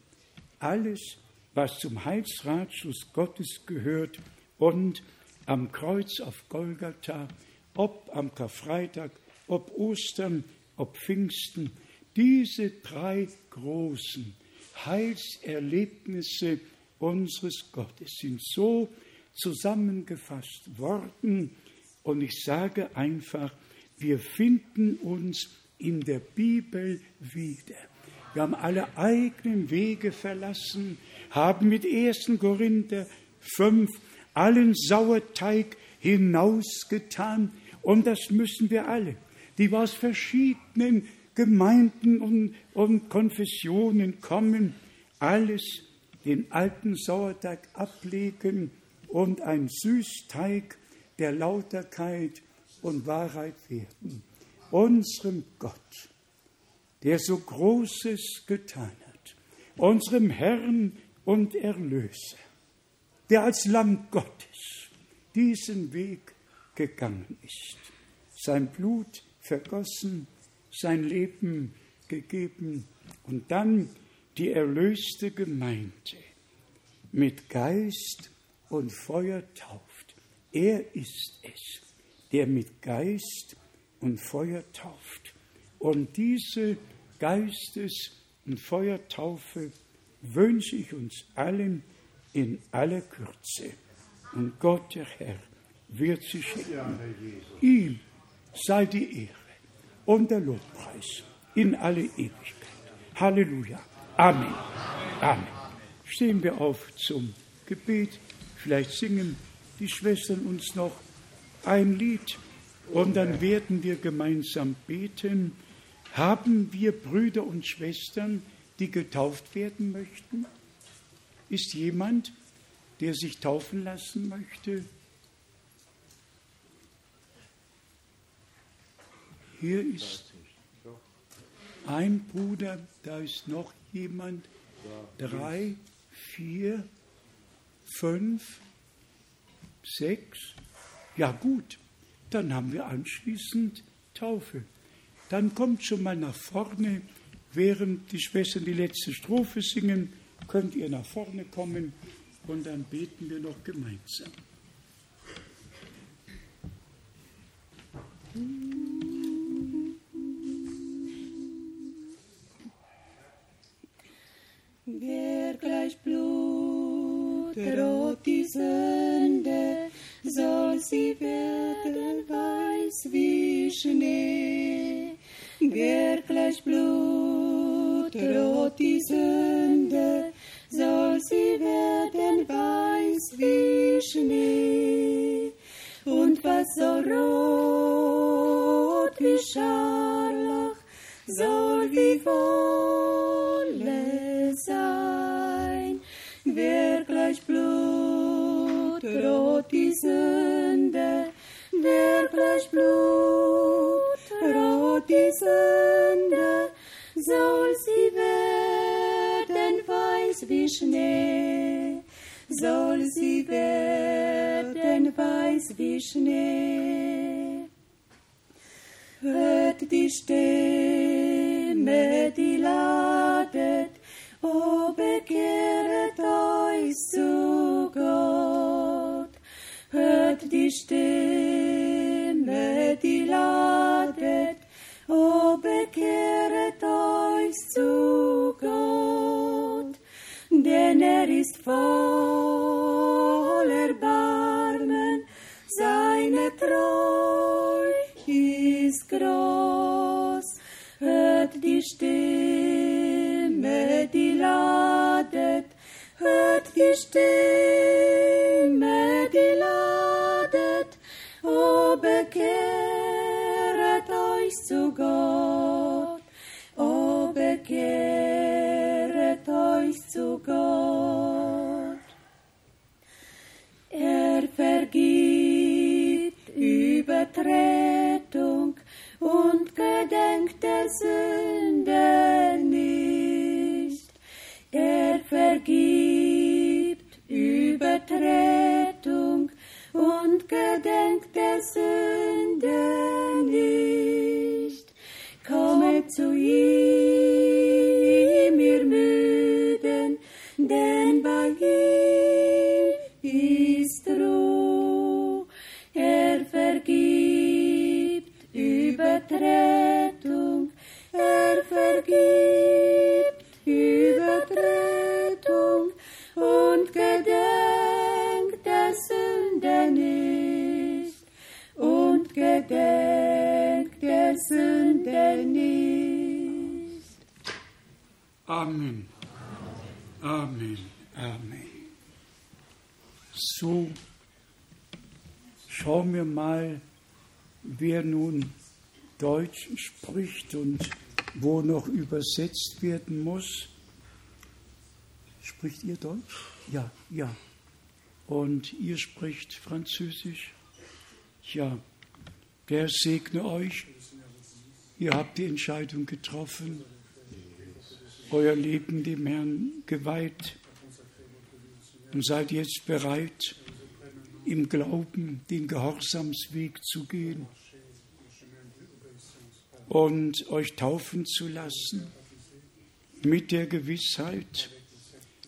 Alles, was zum Heilsratschluss Gottes gehört und am Kreuz auf Golgatha, ob am Karfreitag, ob Ostern, ob Pfingsten, diese drei großen Heilserlebnisse unseres Gottes sind so zusammengefasst worden. Und ich sage einfach, wir finden uns in der Bibel wieder. Wir haben alle eigenen Wege verlassen, haben mit 1. Korinther 5 allen Sauerteig hinausgetan. Und das müssen wir alle, die aus verschiedenen Gemeinden und, und Konfessionen kommen, alles den alten Sauerteig ablegen und ein Süßteig der Lauterkeit und Wahrheit werden. Unserem Gott, der so Großes getan hat, unserem Herrn und Erlöser, der als Lamm Gottes diesen Weg gegangen ist, sein Blut vergossen, sein Leben gegeben und dann die erlöste Gemeinde mit Geist und Feuer tauft. Er ist es, der mit Geist und Feuer tauft. Und diese Geistes- und Feuertaufe wünsche ich uns allen in aller Kürze. Und Gott, der Herr, wird sie schenken. Ihm sei die Ehre und der Lobpreis in alle Ewigkeit. Halleluja. Amen. Amen. Stehen wir auf zum Gebet. Vielleicht singen die Schwestern uns noch ein Lied und dann werden wir gemeinsam beten. Haben wir Brüder und Schwestern, die getauft werden möchten? Ist jemand, der sich taufen lassen möchte? Hier ist ein Bruder, da ist noch jemand, drei, vier, fünf, sechs. Ja gut, dann haben wir anschließend Taufe. Dann kommt schon mal nach vorne, während die Schwestern die letzte Strophe singen, könnt ihr nach vorne kommen und dann beten wir noch gemeinsam. Wer gleich Blut rot die Sünde, soll sie werden weiß wie Schnee. Wer gleich Blut rot die Sünde, soll sie werden weiß wie Schnee. Und was so rot wie Scharlach, soll wie Wolle sein. Wer gleich Blut rot die Sünde, wer gleich Blut rot die Sünde, soll sie werden weiß wie Schnee, soll sie werden weiß wie Schnee. Hört die Stimme, die ladet, o bekehret euch zu Gott. Hört die Stimme, zu Gott. Denn er ist voll Erbarmen, seine Treu ist groß. Hört die Stimme, die ladet, hört die Stimme, die ladet, bekehret euch zu Gott, zu Gott. Er vergibt Übertretung und gedenkt der Sünde nicht. Er vergibt Übertretung und gedenkt der Sünde nicht. Kommet zu ihm, gedenkt der Sünde nicht. Amen. Amen. Amen. So, schauen wir mal, wer nun Deutsch spricht und wo noch übersetzt werden muss. Spricht ihr Deutsch? Ja, ja. Und ihr spricht Französisch? Ja. Der segne euch. Ihr habt die Entscheidung getroffen, euer Leben dem Herrn geweiht und seid jetzt bereit, im Glauben den Gehorsamsweg zu gehen und euch taufen zu lassen mit der Gewissheit,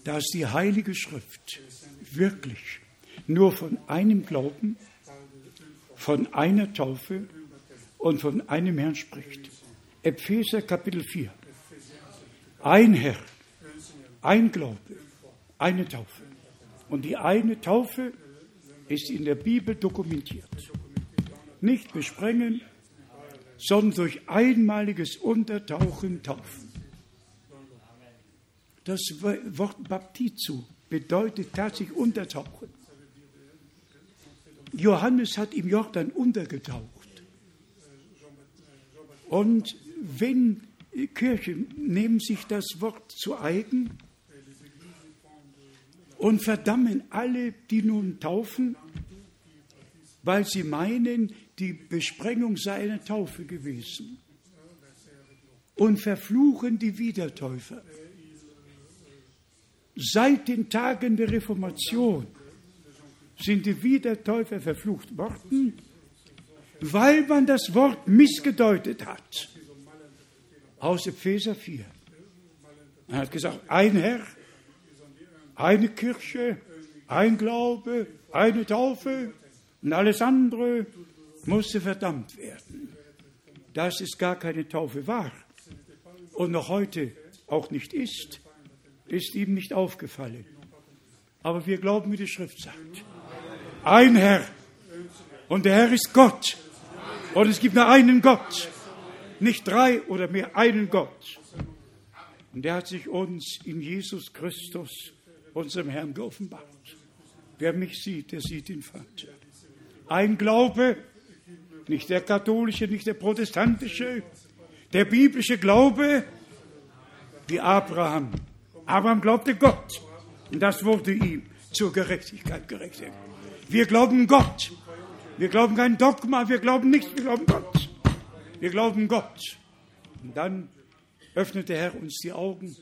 dass die Heilige Schrift wirklich nur von einem Glauben, von einer Taufe und von einem Herrn spricht. Epheser Kapitel 4. Ein Herr, ein Glaube, eine Taufe. Und die eine Taufe ist in der Bibel dokumentiert. Nicht besprengen, sondern durch einmaliges Untertauchen taufen. Das Wort Baptizo bedeutet tatsächlich untertauchen. Johannes hat im Jordan untergetaucht. Und wenn Kirchen nehmen sich das Wort zu eigen und verdammen alle, die nun taufen, weil sie meinen, die Besprengung sei eine Taufe gewesen und verfluchen die Wiedertäufer. Seit den Tagen der Reformation sind die Wiedertäufer verflucht worden, weil man das Wort missgedeutet hat. Aus Epheser 4. Er hat gesagt, ein Herr, eine Kirche, ein Glaube, eine Taufe und alles andere musste verdammt werden. Dass es gar keine Taufe war und noch heute auch nicht ist, ist ihm nicht aufgefallen. Aber wir glauben, wie die Schrift sagt. Ein Herr. Und der Herr ist Gott. Und es gibt nur einen Gott. Nicht drei oder mehr, einen Gott. Und der hat sich uns in Jesus Christus, unserem Herrn, geoffenbart. Wer mich sieht, der sieht den Vater. Ein Glaube, nicht der katholische, nicht der protestantische, der biblische Glaube, wie Abraham. Abraham glaubte Gott. Und das wurde ihm zur Gerechtigkeit gerechnet. Wir glauben Gott. Wir glauben kein Dogma, wir glauben nichts, wir glauben Gott. Wir glauben Gott. Und dann öffnet der Herr uns die Augen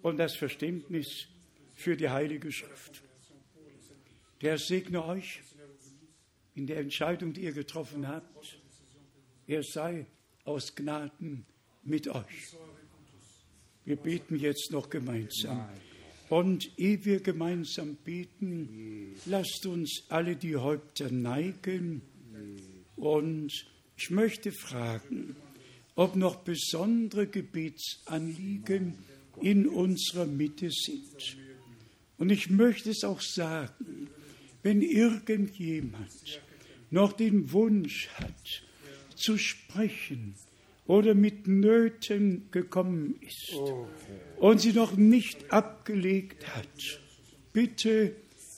und das Verständnis für die Heilige Schrift. Der segne euch in der Entscheidung, die ihr getroffen habt. Er sei aus Gnaden mit euch. Wir beten jetzt noch gemeinsam. Und ehe wir gemeinsam beten, lasst uns alle die Häupter neigen. Und ich möchte fragen, ob noch besondere Gebetsanliegen in unserer Mitte sind. Und ich möchte es auch sagen, wenn irgendjemand noch den Wunsch hat, zu sprechen, oder mit Nöten gekommen ist und sie noch nicht abgelegt hat, bitte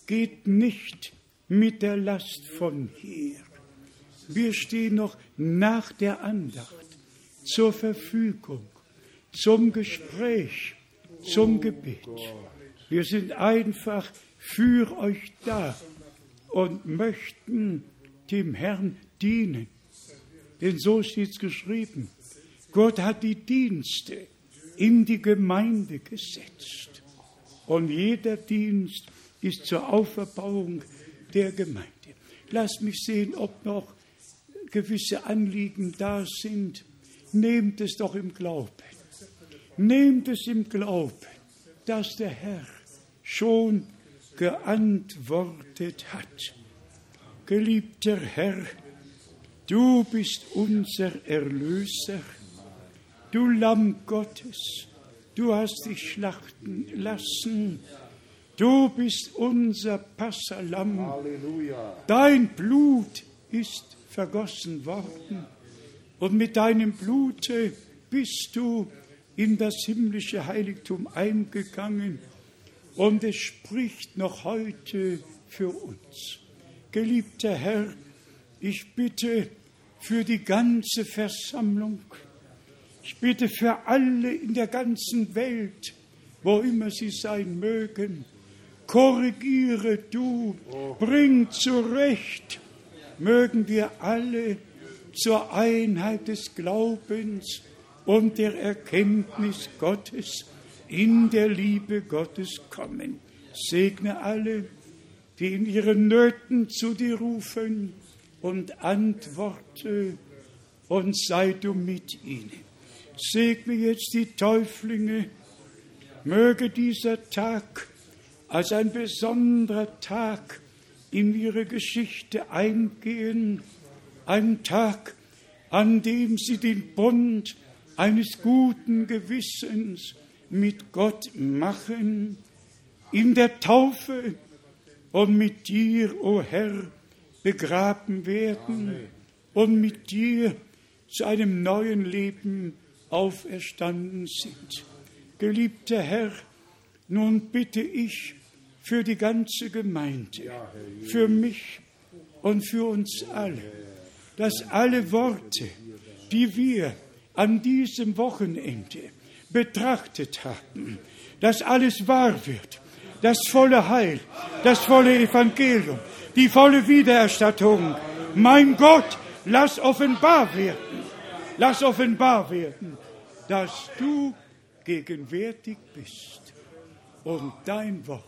geht nicht mit der Last von hier, Wir stehen noch nach der Andacht zur Verfügung, zum Gespräch, zum Gebet. Wir sind einfach für euch da und möchten dem Herrn dienen. Denn so steht es geschrieben. Gott hat die Dienste in die Gemeinde gesetzt. Und jeder Dienst ist zur Auferbauung der Gemeinde. Lasst mich sehen, ob noch gewisse Anliegen da sind. Nehmt es doch im Glauben. Nehmt es im Glauben, dass der Herr schon geantwortet hat. Geliebter Herr, du bist unser Erlöser, du Lamm Gottes, du hast dich schlachten lassen, du bist unser Passalam, Halleluja. dein Blut ist vergossen worden und mit deinem Blute bist du in das himmlische Heiligtum eingegangen und es spricht noch heute für uns. Geliebter Herr, ich bitte für die ganze Versammlung, ich bitte für alle in der ganzen Welt, wo immer sie sein mögen, korrigiere du, bring zurecht, mögen wir alle zur Einheit des Glaubens und der Erkenntnis Gottes in der Liebe Gottes kommen. Segne alle, die in ihren Nöten zu dir rufen und antworte und sei du mit ihnen. Segne jetzt die Täuflinge, möge dieser Tag als ein besonderer Tag in ihre Geschichte eingehen, ein Tag, an dem sie den Bund eines guten Gewissens mit Gott machen, in der Taufe und mit dir, o oh Herr, begraben werden und mit dir zu einem neuen Leben auferstanden sind. Geliebter Herr, nun bitte ich für die ganze Gemeinde, für mich und für uns alle, dass alle Worte, die wir an diesem Wochenende betrachtet haben, dass alles wahr wird, das volle Heil, das volle Evangelium, die volle Wiedererstattung. Mein Gott, lass offenbar werden, lass offenbar werden, dass du gegenwärtig bist und dein Wort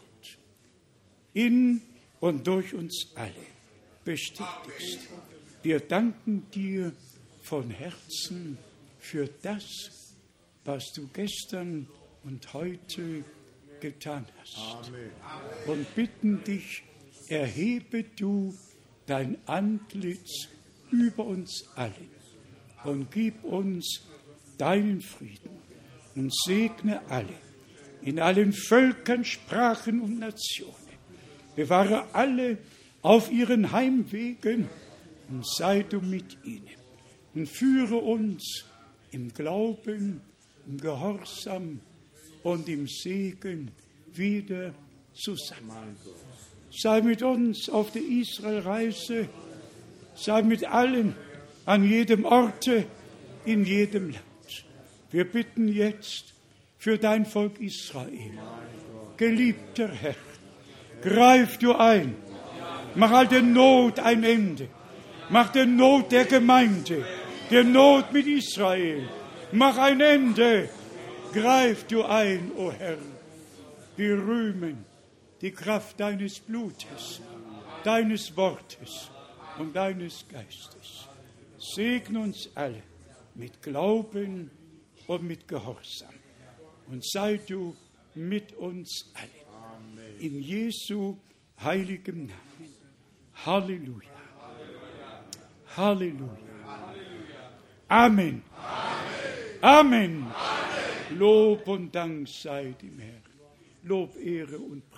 in und durch uns alle bestätigst. Wir danken dir von Herzen für das, was du gestern und heute getan hast. Und bitten dich, erhebe du dein Antlitz über uns allen und gib uns deinen Frieden und segne alle in allen Völkern, Sprachen und Nationen. Bewahre alle auf ihren Heimwegen und sei du mit ihnen und führe uns im Glauben, im Gehorsam und im Segen wieder zusammen. Sei mit uns auf der Israelreise, sei mit allen an jedem Orte, in jedem Land. Wir bitten jetzt für dein Volk Israel. Geliebter Herr, greif du ein, mach all der Not ein Ende, mach der Not der Gemeinde, der Not mit Israel, mach ein Ende, greif du ein, o oh Herr. Wir rühmen die Kraft deines Blutes, deines Wortes und deines Geistes. Segne uns alle mit Glauben und mit Gehorsam. Und sei du mit uns allen. In Jesu heiligem Namen. Halleluja. Halleluja. Amen. Amen. Lob und Dank sei dem Herrn. Lob, Ehre und Preis